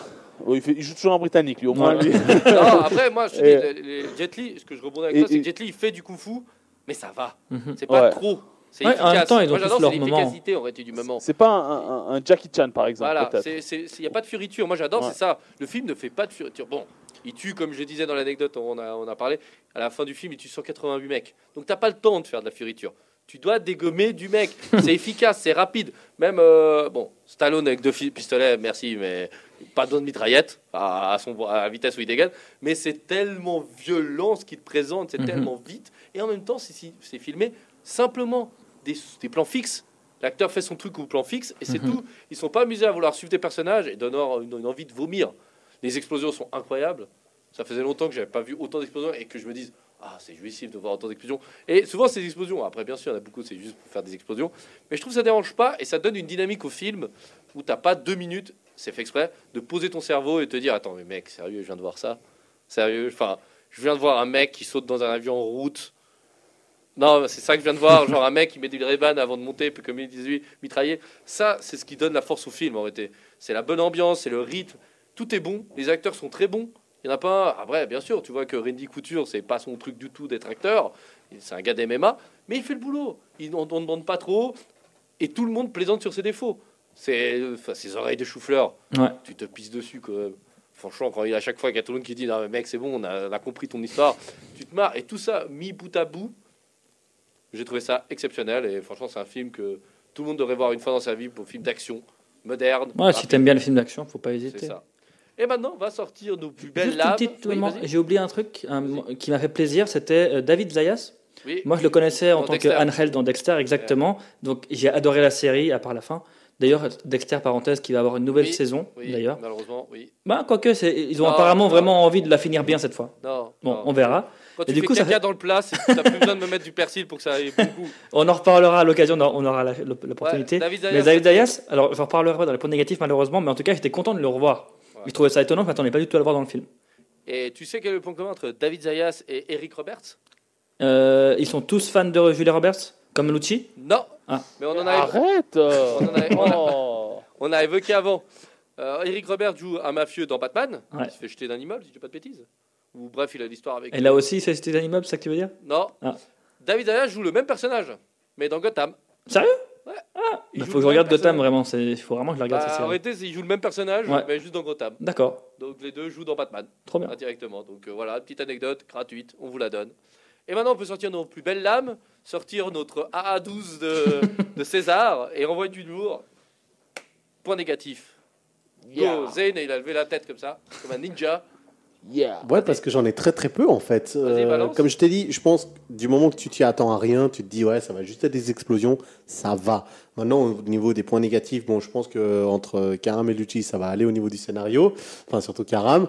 Il, fait- il joue toujours un britannique, lui, au moins. Ouais. lui. non, après, moi, je te dis, Et- les- les Jet Li, ce que je rebondis avec Et- toi, c'est et- que Jet Li, il fait du kung-fu, mais ça va. Mhm. C'est pas Ouais. trop. C'est Ouais, en efficace. même temps, ils ont Moi, j'adore, leur c'est moment. l'efficacité, en réalité, du moment. C'est pas un, un- un Jackie Chan, par exemple, Voilà, il n'y a pas de fioriture. Moi, j'adore, Ouais. c'est ça. Le film ne fait pas de fioriture. Bon, il tue, comme je disais dans l'anecdote, on a, on a parlé, à la fin du film, il tue 188 mecs. Donc, t'as pas le temps de faire de la fioriture. Tu dois dégommer du mec. C'est efficace, c'est rapide. Même, euh, bon, Stallone avec deux fi- pistolets, merci, mais pas de mitraillette à, à son, à la vitesse où il dégaine. Mais c'est tellement violent ce qu'il te présente, c'est Mhm. tellement vite. Et en même temps, c'est si- c'est filmé simplement des, des plans fixes. L'acteur fait son truc au plan fixe et c'est Mhm. tout. Ils sont pas amusés à vouloir suivre des personnages et donnant une, une envie de vomir. Les explosions sont incroyables. Ça faisait longtemps que j'avais pas vu autant d'explosions et que je me dise ah c'est jouissif de voir autant d'explosions. Et souvent ces explosions, après bien sûr il y en a beaucoup c'est juste pour faire des explosions, mais je trouve que ça dérange pas et ça donne une dynamique au film où t'as pas deux minutes, c'est fait exprès, de poser ton cerveau et te dire attends mais mec sérieux je viens de voir ça, sérieux, enfin je viens de voir un mec qui saute dans un avion en route. Non, c'est ça que je viens de voir, genre un mec qui met du ray avant de monter, puis comme il disait, mitrailler. Ça, c'est ce qui donne la force au film en réalité. C'est la bonne ambiance, c'est le rythme, tout est bon, les acteurs sont très bons. Il n'y en a pas un. Après, bien sûr, tu vois que Randy Couture, c'est pas son truc du tout d'être acteur. C'est un gars d'MMA, mais il fait le boulot. Il, on ne demande pas trop. Et tout le monde plaisante sur ses défauts. C'est ses oreilles de chou-fleur. Ouais. Tu te pisses dessus, quand même. Franchement, quand il y a à chaque fois qu'il y a tout le monde qui dit Non, mais mec, c'est bon, on a, on a compris ton histoire, tu te marres. Et tout ça, mis bout à bout, j'ai trouvé ça exceptionnel. Et franchement, c'est un film que tout le monde devrait voir une fois dans sa vie pour film d'action, moderne. Ouais, si rapide. t'aimes bien le film d'action, faut pas hésiter. ça. Et maintenant, on va sortir nos plus belles lames. Oui, vas-y. j'ai oublié un truc un- qui m'a fait plaisir, c'était euh, David Zayas. Oui. Moi, je le connaissais en Dans tant Dexter. que Angel dans Dexter, exactement. Donc, j'ai adoré la série, à part la fin. D'ailleurs, Dexter, parenthèse, qui va avoir une nouvelle Oui, saison, Oui, d'ailleurs. malheureusement, oui. Bah, quoique, ils ont Non, apparemment non. vraiment envie de la finir bien cette fois. Non. Bon, non. on verra. Quand Et tu du fais coup, ça fait- dans le plat, t'as plus besoin de me mettre du persil pour que ça aille beaucoup. On en reparlera à l'occasion, on aura- l'opportunité. Ouais, David Zayas, mais David Zayas, alors je reparlerai pas dans les points négatifs malheureusement, mais en tout cas, j'étais content de le revoir. Ouais. Je trouvais ça étonnant, je m'attendais pas du tout à le voir dans le film. Et tu sais quel est le point commun entre David Zayas et Eric Roberts? Euh, ils sont tous fans de Julia Roberts, comme Lucci. Non. Ah. Mais on en a, Arrête euh. on en a- on a- Oh. on a évoqué avant. Euh, Eric Roberts joue un mafieux dans Batman. Ouais. Il se fait jeter d'un immeuble, si je dis pas de bêtises. Ou bref, il a l'histoire avec. Et là aussi, c'est c'était un immeuble, c'est ça que tu veux dire Non. Ah. David Zayas joue le même personnage, mais dans Gotham. Sérieux Ouais. Ah, Il il joue faut que je regarde Gotham vraiment, c'est- il faut vraiment que je la regarde Bah, cette en série. réalité, il joue le même personnage, Ouais. mais juste dans Gotham. D'accord, Donc les deux jouent dans Batman. trop bien. indirectement. Donc euh, voilà, petite anecdote gratuite, on vous la donne. Et maintenant, on peut sortir nos plus belles lames, sortir notre AA12 de, de César et renvoyer du lourd. Point négatif. Go, Yeah. Zane, il a levé la tête comme ça, comme un ninja. Yeah. Ouais, parce que j'en ai très très peu en fait. Euh, comme je t'ai dit, je pense que du moment que tu t'y attends à rien, tu te dis ouais, ça va juste être des explosions, ça va. Maintenant, au niveau des points négatifs, bon, je pense que entre Karam et Lucci, ça va aller au niveau du scénario. Enfin, surtout Karam.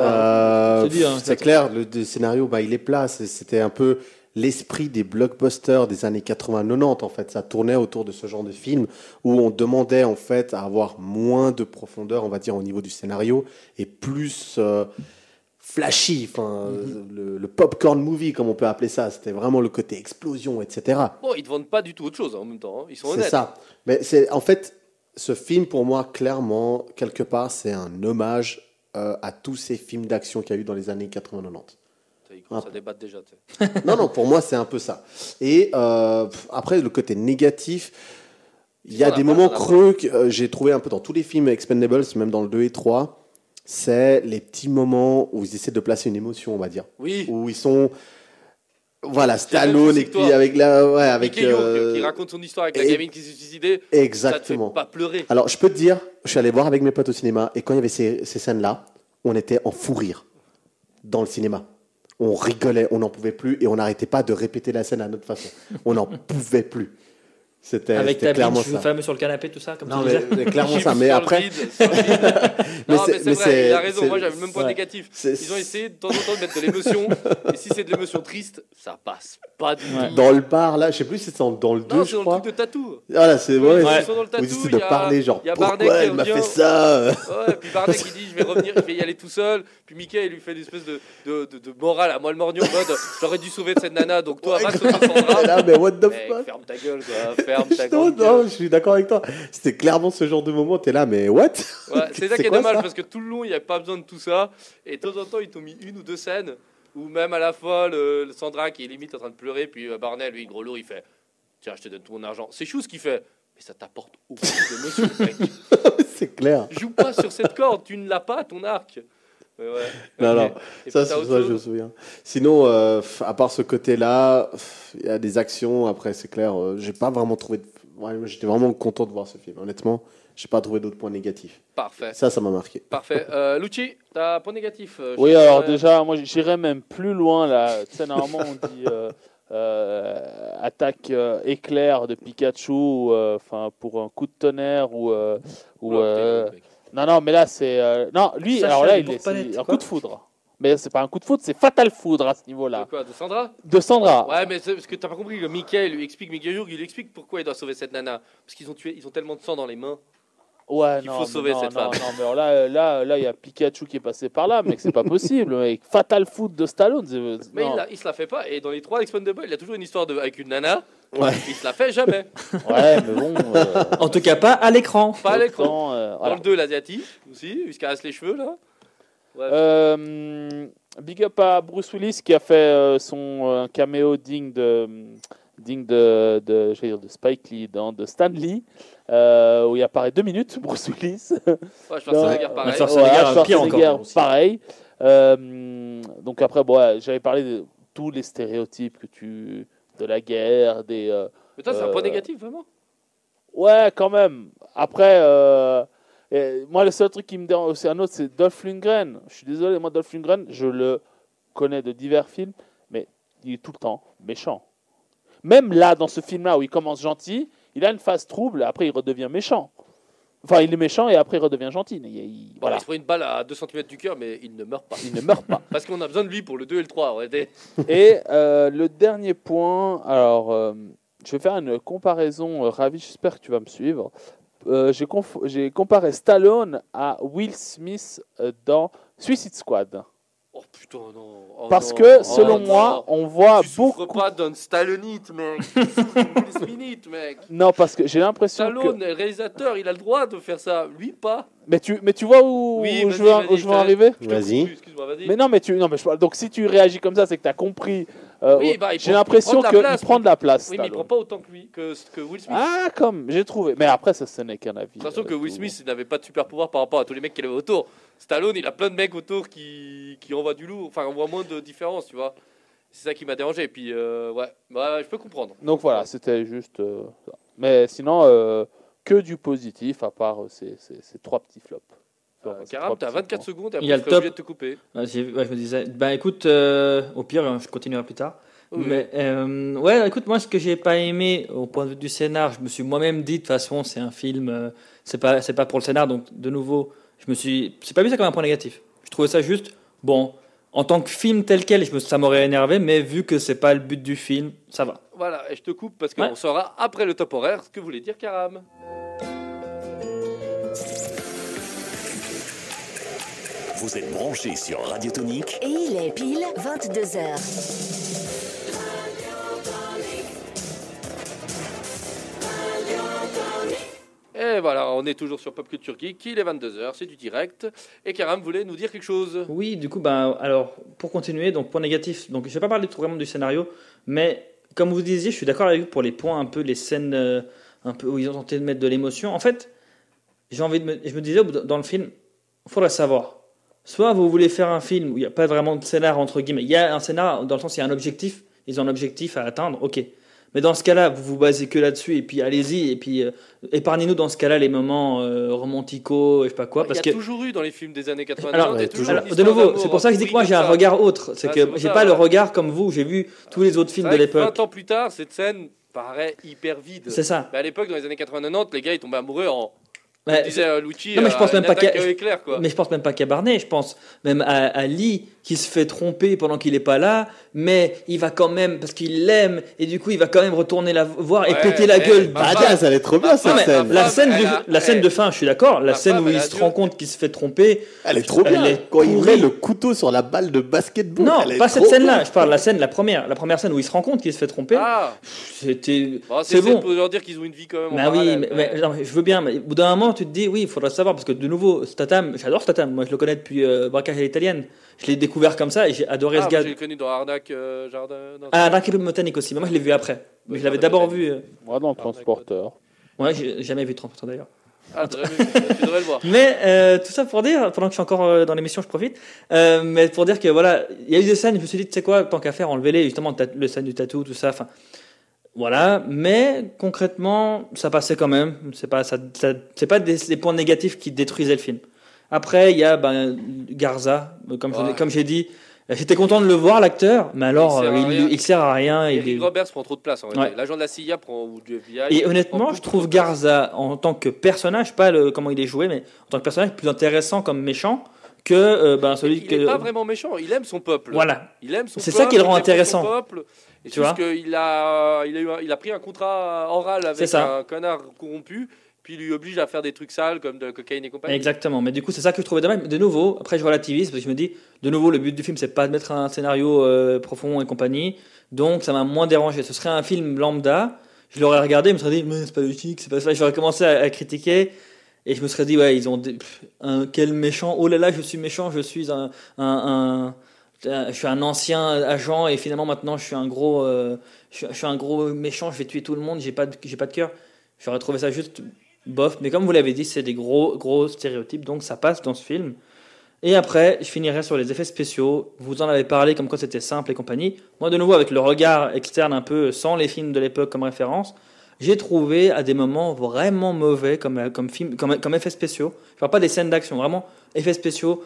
Euh, dis, hein, c'est clair, le, le scénario, bah, il est plat. C'est- C'était un peu l'esprit des blockbusters des années 80-90 en fait. Ça tournait autour de ce genre de film où on demandait en fait à avoir moins de profondeur, on va dire, au niveau du scénario et plus euh, flashy, enfin Mhm. le, le popcorn movie comme on peut appeler ça. C'était vraiment le côté explosion, etc. Bon, ils ne vendent pas du tout autre chose hein, en même temps, hein. ils sont C'est honnêtes. ça. Mais c'est en fait ce film pour moi clairement quelque part c'est un hommage euh, à tous ces films d'action qu'il y a eu dans les années 80-90. Ils commencent Ah. à débattre déjà. tu sais. non, non, pour moi, c'est un peu ça. Et euh, après, le côté négatif, il y a des moments creux que euh, j'ai trouvé un peu dans tous les films Expendables, même dans le 2 et 3. C'est les petits moments où ils essaient de placer une émotion, on va dire. Oui, Où ils sont. Voilà, Stallone et puis avec la. Ouais, avec. Euh, qui raconte son histoire avec la et- gamine qui s'est suicidée, ça te Exactement. fait pas pleurer. Alors, je peux te dire, je suis allé voir avec mes potes au cinéma, et quand il y avait ces, ces scènes-là, on était en fou rire dans le cinéma. On rigolait, on n'en pouvait plus, et on n'arrêtait pas de répéter la scène à notre façon. On n'en pouvait plus. C'était Avec ta clairement ça. fameux sur le canapé, tout ça, comme Non, tu mais, disais. mais clairement ça. Mais après, vide. Mais non, c'est- vrai, il a raison. Moi, j'avais le même point ouais. négatif. Ils ont essayé de temps en temps de mettre de l'émotion. et si c'est de l'émotion triste, ça passe pas du Ouais. tout. dans le bar, là, je sais plus si c'est dans dans le 2, Non, je c'est dans crois. le truc de tatou. Voilà, c'est Oui, ouais, ils c'est- sont dans le tatou. ils essaient il de parler, genre, il y a Barney pourquoi qui elle m'a fait ça Ouais, puis Barney qui dit je vais revenir, je vais y aller tout seul. Puis Mickey il lui fait une espèce de, de, de, de morale à moi le morgnon en mode j'aurais dû sauver cette nana donc toi va sauver Sandra. là, mais what the fuck ferme ta gueule quoi, ferme ta non, grande non, je suis d'accord avec toi. C'était clairement ce genre de moment, t'es là, mais what? Ouais, c'est ça qui est quoi, dommage parce que tout le long il n'y avait pas besoin de tout ça. Et de temps en temps ils t'ont mis une ou deux scènes où même à la fois le, le Sandra qui est limite en train de pleurer, puis euh, Barney lui gros lourd il fait tiens je te donne mon argent. C'est chou ce qu'il fait. Mais ça t'apporte aucune émotion, mec. C'est clair. Joue pas sur cette corde, tu ne l'as pas, ton arc. Mais ouais. Non, non. Et Ça, autre ça, je me souviens. Sinon, euh, à part ce côté-là, il y a des actions. Après, c'est clair, euh, j'ai pas vraiment trouvé. de- Ouais, moi, J'étais vraiment content de voir ce film. Honnêtement, j'ai pas trouvé d'autres points négatifs. Parfait. Ça, ça m'a marqué. Parfait. Euh, Lucci, t'as un point négatif euh, Oui, alors déjà, moi j'irais même plus loin là. Tu sais, normalement on dit euh, euh, attaque euh, éclair de Pikachu, euh, enfin pour un coup de tonnerre ou, euh, ou Non, non, mais là, c'est. euh, Non, lui, Sacha alors là, il est c'est un quoi coup de foudre. Mais c'est pas un coup de foudre, c'est fatal foudre à ce niveau-là. De quoi De Sandra De Sandra. Ouais, mais c'est parce que t'as pas compris que Mickey lui explique, Mickey Rourke, il lui explique pourquoi il doit sauver cette nana. Parce qu'ils ont tué, ils ont tellement de sang dans les mains. Ouais, qu'il non, faut mais sauver non, cette non, femme. Non, mais alors là, là, là, il y a Pikachu qui est passé par là, mec, c'est pas possible, mec. Fatal foot de Stallone. c'est- Mais non. il, la- il se la fait pas. Et dans les trois Expendables, il a toujours une histoire de, avec une nana. Ouais. Il se la fait jamais. Ouais, mais bon. euh, En tout cas, pas à l'écran. Pas à l'écran. euh, Dans voilà. le 2, l'asiatique aussi, il se caresse les cheveux là. Ouais. Euh, big up à Bruce Willis qui a fait euh, son euh, caméo digne de digne de, de, dire de Spike Lee, dans de Stan Lee, euh, où il apparaît deux minutes, Bruce Willis. Ouais, je pense Non, que guerre pareil. Schwarzenegger, encore, aussi. pareil. Euh, donc après, bon, ouais, j'avais parlé de tous les stéréotypes que tu de la guerre, des euh, Mais toi, c'est un point euh, négatif, vraiment? Ouais, quand même. Après, euh, et moi, le seul truc qui me dérange, c'est un autre, c'est Dolph Lundgren. Je suis désolé, moi, Dolph Lundgren, je le connais de divers films, mais il est tout le temps méchant. Même là, dans ce film-là, où il commence gentil, il a une phase trouble, après, il redevient méchant. Enfin, il est méchant et après, il redevient gentil. Il, il- Voilà. Il se prend une balle à 2 cm du cœur, mais il ne meurt pas. il ne meurt pas. Parce qu'on a besoin de lui pour le 2 et le 3. ouais, des- Et euh, le dernier point, alors euh, je vais faire une comparaison, euh, Ravi, j'espère que tu vas me suivre. Euh, J'ai comparé Stallone à Will Smith dans Suicide Squad. Oh putain, non. Oh, Parce non. que, Oh, selon non. moi, on voit tu beaucoup. pas d'un Stallonite, mec. Smith, mec. Non, parce que j'ai l'impression que. Stallone, le réalisateur, il a le droit de faire ça. Lui, pas. Mais tu, mais tu vois où, Oui, où vas-y, je veux, vas-y, où je veux t'as- arriver Vas-y. Mais non, mais tu, non, mais je- donc si tu réagis comme ça, c'est que tu as compris. euh, Oui, bah, j'ai l'impression de qu'il prend de la place. Oui, mais il prend pas autant que lui, que, que Will Smith. Ah, comme j'ai trouvé. Mais après, ça, ce n'est qu'un avis. J'ai l'impression euh, que Will. Smith n'avait pas de super pouvoir par rapport à tous les mecs qu'il avait autour. Stallone, il a plein de mecs autour qui, qui envoient du lourd, enfin, envoient moins de différence, tu vois. C'est ça qui m'a dérangé. Et puis, euh, ouais, bah, je peux comprendre. Donc voilà, c'était juste. euh, ça. Mais sinon, euh, que du positif, à part euh, ces, ces- ces trois petits flops. Enfin, Euh, ces Karam, trois t'as petits 24 points. secondes et Il y après, a je le serai top. obligé de te couper. Ouais, j'ai- ouais, je me disais, bah écoute, euh, au pire, je continuerai plus tard. Oui. Mais euh, ouais, écoute, moi, ce que j'ai pas aimé au point de vue du scénar, je me suis moi-même dit, de toute façon, c'est un film, euh, c'est pas, c'est pas pour le scénar, donc de nouveau, je me suis, c'est pas vu ça comme un point négatif. Je trouvais ça juste, bon, en tant que film tel quel, je me, ça m'aurait énervé, mais vu que c'est pas le but du film, ça va. Voilà, et je te coupe parce qu'on Ouais. saura après le top horaire ce que voulait dire Karam. Vous êtes branchés sur Radio Tonique Et il est pile 22h. Et voilà, on est toujours sur Pop Culture Geek, il est 22h, c'est du direct. Et Karam voulait nous dire quelque chose. Oui, du coup, ben, alors, pour continuer, donc point négatif, donc je vais pas parler tout vraiment du scénario, mais comme vous disiez, je suis d'accord avec vous pour les points, un peu les scènes euh, un peu où ils ont tenté de mettre de l'émotion. En fait, j'ai envie de me, je me disais dans le film, il faudrait savoir. Soit vous voulez faire un film où il n'y a pas vraiment de scénar, entre guillemets. Il y a un scénar dans le sens il y a un objectif, ils ont un objectif à atteindre, ok. Mais dans ce cas-là, vous vous basez que là-dessus, et puis allez-y, et puis euh, épargnez-nous dans ce cas-là les moments euh, romantico, je sais pas quoi. il parce y que a toujours eu dans les films des années 90. alors, il y a ouais, toujours alors, une de nouveau, c'est pour ça que je dis que moi j'ai un regard autre. C'est Ah, que j'ai pas le regard comme vous. J'ai vu tous les autres films de que l'époque. 20 ans plus tard, cette scène paraît hyper vide. C'est ça. Mais à l'époque, dans les années 80-90, les gars ils tombaient amoureux en. Ouais, disait euh, Lucci, Non, mais je pense même pas y quoi. mais je pense même pas qu'à Barney. Je pense même à, à Lee qui se fait tromper pendant qu'il est pas là, mais il va quand même parce qu'il l'aime et du coup il va quand même retourner la voir et Ouais, péter la gueule. ma Ah, femme- tiens, ça allait trop bien cette scène. la scène, elle du- a- la scène elle- de fin, je suis d'accord. La scène femme, où elle il se rend compte qu'il se fait tromper. Elle est trop Elle bien. est Quand il met le couteau sur la balle de basketball. Non, elle est pas cette scène-là. Je parle de la scène, la première, la première scène où il se rend compte qu'il se fait tromper. Ah, C'était. C'est bon. pour leur dire qu'ils ont une vie quand même. Bah oui, mais, mais- mais- non, mais je veux bien, mais au bout d'un moment, tu te dis, oui, il faudra savoir, parce que de nouveau, Statham, j'adore Statham, moi je le connais depuis euh, Braquage à l'italienne. Je l'ai découvert comme ça et j'ai adoré Ah, ce gars. j'ai connu dans Arnaque euh, Jardin. non, Ah, Botanique aussi, mais moi je l'ai vu après. Mais je l'avais d'abord vu. euh, Moi, dans le transporteur. Ouais, j'ai jamais vu 30% d'ailleurs. Ah, tu devrais- le voir. Mais euh, tout ça pour dire, pendant que je suis encore euh, dans l'émission, je profite, euh, mais pour dire que voilà, il y a eu des scènes, je me suis dit, tu sais quoi, tant qu'à faire, enlevez-les, justement, le scène du tatou, tout ça, enfin. Voilà, mais concrètement, ça passait quand même. C'est pas, ça, ça- c'est pas des, des points négatifs qui détruisaient le film. Après, il y a ben, Garza, comme, Ouais. comme j'ai dit, J'étais content de le voir, l'acteur, mais alors, Il sert à euh, il, il sert à rien. il Eric est- Roberts prend trop de place en fait. Ouais. L'agent de la CIA prend ou du FBI. Et honnêtement, je trouve. Garza, en tant que personnage, pas le, comment il est joué, mais en tant que personnage, plus intéressant comme méchant que euh, ben, celui il que. n'est pas vraiment méchant, il aime son peuple. Voilà. Il aime son C'est ça qui le rend il intéressant. Et Tu vois qu'il a, il a, eu un- il a pris un contrat oral avec un connard corrompu, puis lui oblige à faire des trucs sales comme de cocaïne et compagnie. Exactement, mais du coup c'est ça que je trouvais dommage. De nouveau, après je relativise parce que je me dis, de nouveau le but du film c'est pas de mettre un scénario euh, profond et compagnie, donc ça m'a moins dérangé. Ce serait un film lambda, je l'aurais regardé, je me serais dit, mais c'est pas logique, c'est pas ça. J'aurais commencé à, critiquer et je me serais dit, ouais, ils ont des- quel méchant, oh là là, je suis méchant, je suis un, je suis un ancien agent et finalement maintenant je suis un gros, euh, je, suis- un gros méchant, je vais tuer tout le monde, j'ai pas, pas de cœur. J'aurais trouvé ça juste bof, mais comme vous l'avez dit, c'est des gros, gros stéréotypes, donc ça passe dans ce film. Et après, je finirai sur les effets spéciaux. Vous en avez parlé comme quoi c'était simple et compagnie. Moi, de nouveau, avec le regard externe un peu, sans les films de l'époque comme référence, j'ai trouvé à des moments vraiment mauvais comme, comme, film, comme, comme effets spéciaux. Je parle pas des scènes d'action, vraiment effets spéciaux.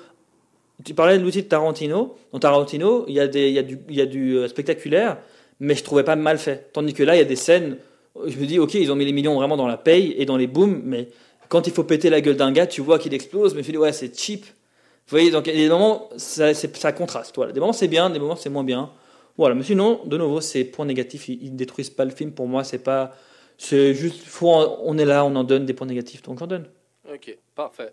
Tu parlais de l'outil de Tarantino. Dans Tarantino, il y a, y du, y a du euh, spectaculaire, mais je trouvais pas mal fait. Tandis que là, il y a des scènes, je me dis, ok, ils ont mis les millions vraiment dans la paye et dans les booms, mais quand il faut péter la gueule d'un gars, tu vois qu'il explose, mais dis, ouais, c'est cheap. Vous voyez, donc il y a des moments, ça, ça contraste. Voilà. Des moments, c'est bien, des moments, c'est moins bien. Voilà, mais sinon, de nouveau, c'est point négatif. Ils, ils détruisent pas le film. Pour moi, c'est pas. C'est juste, faut on est là, on en donne des points négatifs, donc j'en donne. Ok, parfait.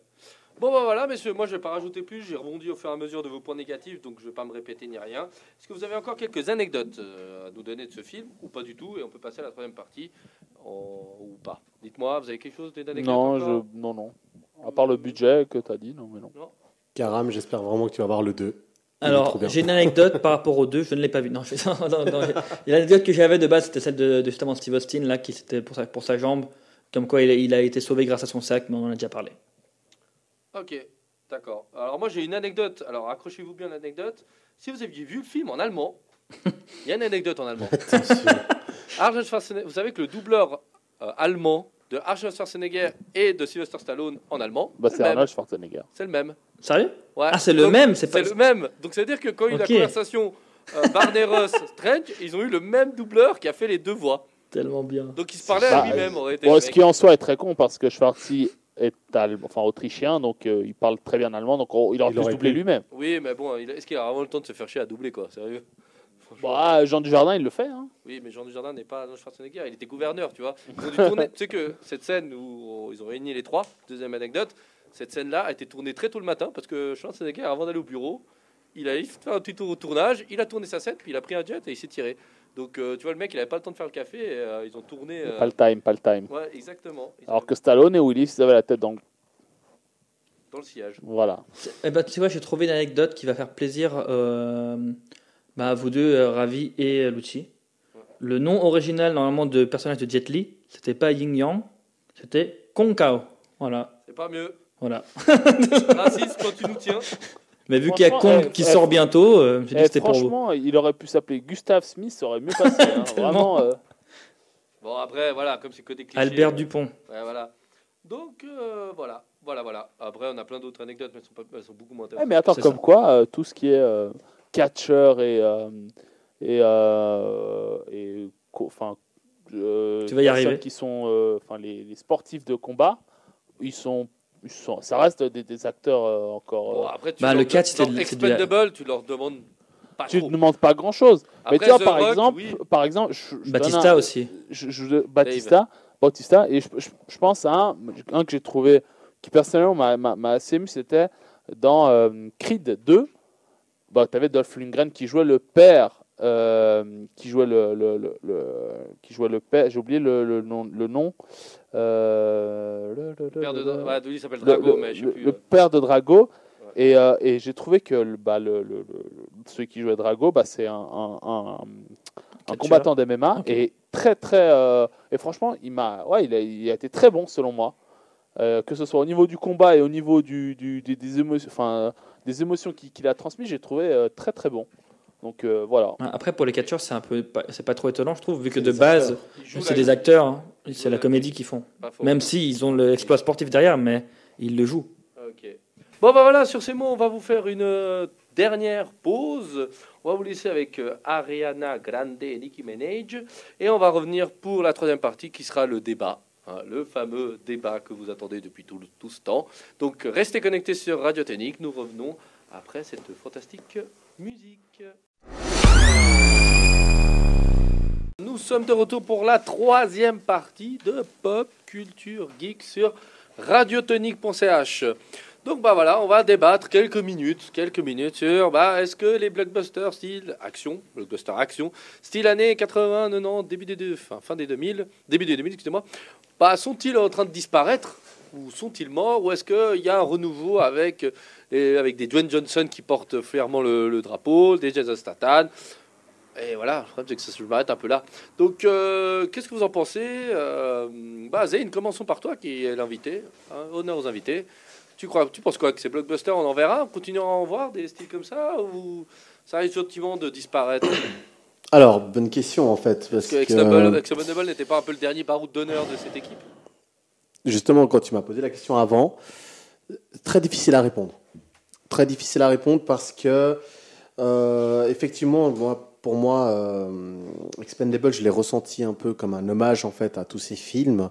Bon bah voilà messieurs, moi je vais pas rajouter plus, j'ai rebondi au fur et à mesure de vos points négatifs, donc je vais pas me répéter ni rien. Est-ce que vous avez encore quelques anecdotes euh, à nous donner de ce film ou pas du tout Et on peut passer à la troisième partie en- ou pas? Dites-moi, vous avez quelque chose d'anecdote Non, je... non, non. À part le budget que tu as dit, non, mais non. Karam, j'espère vraiment que tu vas voir le 2. Il est trop Alors, j'ai une anecdote par rapport aux deux, je ne l'ai pas vu. Non, je fais non, non, L'anecdote que j'avais de base, c'était celle de, de justement Steve Austin, là, qui c'était pour sa, pour sa jambe, comme quoi il a, il a été sauvé grâce à son sac, mais on en a déjà parlé. Ok, d'accord. Alors moi j'ai une anecdote, alors accrochez-vous bien à l'anecdote. Si vous aviez vu le film en allemand, il y a une anecdote en allemand. Arnold Schwarzenegger, vous savez que le doubleur euh, allemand de Arnold Schwarzenegger et de Sylvester Stallone en allemand, Bah, c'est. Arnold Schwarzenegger. C'est le même. Sérieux? Ouais. Ah, c'est le Donc, même, c'est pas. C'est le même. Donc ça veut dire que quand il y a eu Ok. la conversation euh, Barney Ross Strange, ils ont eu le même doubleur qui a fait les deux voix. Tellement bien. Donc il se parlait Bah, à lui-même. en réalité, Bon, le ce mec. qui en soi est très con parce que Schwarzy est allemand- enfin, autrichien, donc euh, il parle très bien allemand, donc oh, il aurait Il pu se doubler lui-même. Oui, mais bon, il- est-ce qu'il a vraiment le temps de se faire chier à doubler quoi Sérieux? Bah, Jean Dujardin, il le fait. Hein. Oui, mais Jean Dujardin n'est pas Arnold Schwarzenegger, il était gouverneur, tu vois. Ils ont dû tourner. tu sais que cette scène où ils ont réuni les trois, deuxième anecdote, cette scène-là a été tournée très tôt le matin parce que Schwarzenegger, avant d'aller au bureau, il a fait un petit tour au tournage, il a tourné sa scène, puis il a pris un jet et il s'est tiré. Donc, euh, tu vois, le mec, il avait pas le temps de faire le café et euh, ils ont tourné. euh, Pas le time, pas le time. Ouais, exactement. Ils Alors que Stallone et Willis, ils avaient la tête dans le... Dans le sillage. Voilà. Eh ben, tu vois, j'ai trouvé une anecdote qui va faire plaisir euh, bah, à vous deux, euh, Ravi et euh, Lucci. Le nom original, normalement, de personnage de Jet Li, c'était pas Yin Yang, c'était Kong Kao. Voilà. C'est pas mieux. voilà. Raciste quand tu nous tiens. Mais vu qu'il y a Kong eh, qui eh, sort bientôt, euh, Eh, c'était pour vous. franchement, il aurait pu s'appeler Gustav Smith, ça aurait mieux passé. hein. Vraiment. euh, Bon, après, voilà, comme c'est que des clichés. Albert euh, Dupont. Ouais, voilà. Donc, euh, voilà. Voilà, voilà. Après, on a plein d'autres anecdotes, mais elles sont, pas- elles sont beaucoup moins eh, intéressantes. mais attends, comme ça. quoi, euh, tout ce qui est euh, catcheur et. euh, et, euh, et enfin, euh, Tu vas y arriver. qui sont euh, enfin les, les sportifs de combat ils sont, sont ça reste des, des acteurs euh, encore Bon, euh, après, tu Bah, leur le de- catch, c'était Expendable, tu leur demandes pas tu ne demandes pas grand chose mais Après, tu vois The par Rock, exemple oui. par exemple je, je Batista un- aussi. je, je- Batista, Batista, et je, je, je pense à un, un que j'ai trouvé qui personnellement m'a- assez ému, c'était dans euh, Creed 2. Bah, tu avais Dolph Lundgren qui jouait le père, euh, qui jouait le, le, le, le- qui jouait le père. J'ai oublié le, le nom, le nom. Euh, le, père de, s'appelle Drago, le- mais je sais le- plus. le euh. père de Drago. Et, euh, et j'ai trouvé que le, bah, le, le- le- celui qui jouait Drago, bah, c'est un, un, un- un Catcheur. combattant d'MMA et très très euh, et franchement il m'a ouais il a, il a été très bon selon moi Euh, que ce soit au niveau du combat et au niveau du, du- des, des émotions enfin des émotions qu'il qu'il a transmis j'ai trouvé euh, très très bon donc euh, voilà Après, pour les catcheurs, c'est un peu, c'est pas trop étonnant, je trouve, vu que de base, c'est des acteurs, hein. C'est la comédie qu'ils font. Même s'ils ont l'exploit sportif derrière, mais ils le jouent. Ok. Bon, bah voilà, sur ces mots, on va vous faire une euh, dernière pause. On va vous laisser avec euh, Ariana Grande et Nicki Minaj. Et on va revenir pour la troisième partie qui sera le débat. hein, le fameux débat que vous attendez depuis tout, tout ce temps. Donc restez connectés sur Radio Technique. Nous revenons après cette fantastique musique. Nous sommes de retour pour la troisième partie de Pop Culture Geek sur radiotonique.ch. Donc bah voilà, on va débattre quelques minutes, quelques minutes sur bah est-ce que les blockbusters style action, blockbuster action, style années 80, 90, début des deux, fin, fin des 2000, début des 2000, excusez-moi, bah sont-ils en train de disparaître ou sont-ils morts ou est-ce qu'il y a un renouveau avec les- avec des Dwayne Johnson qui portent fièrement le, le drapeau, des Jason Statham et voilà, le problème c'est que ça se m'arrête un peu là. Donc, euh, qu'est-ce que vous en pensez euh, bah, Zane, commençons par toi qui est l'invité. hein, honneur aux invités. Tu, crois, tu penses quoi que ces blockbusters, on en verra On continuera à en voir des styles comme ça Ou ça risque effectivement de disparaître Alors, bonne question en fait. Parce Parce que que, n'était pas un peu le dernier baroud d'honneur de cette équipe? Justement, quand tu m'as posé la question avant, très difficile à répondre. Très difficile à répondre parce que, euh, effectivement, moi, pour moi, euh, Expendable, je l'ai ressenti un peu comme un hommage en fait à tous ces films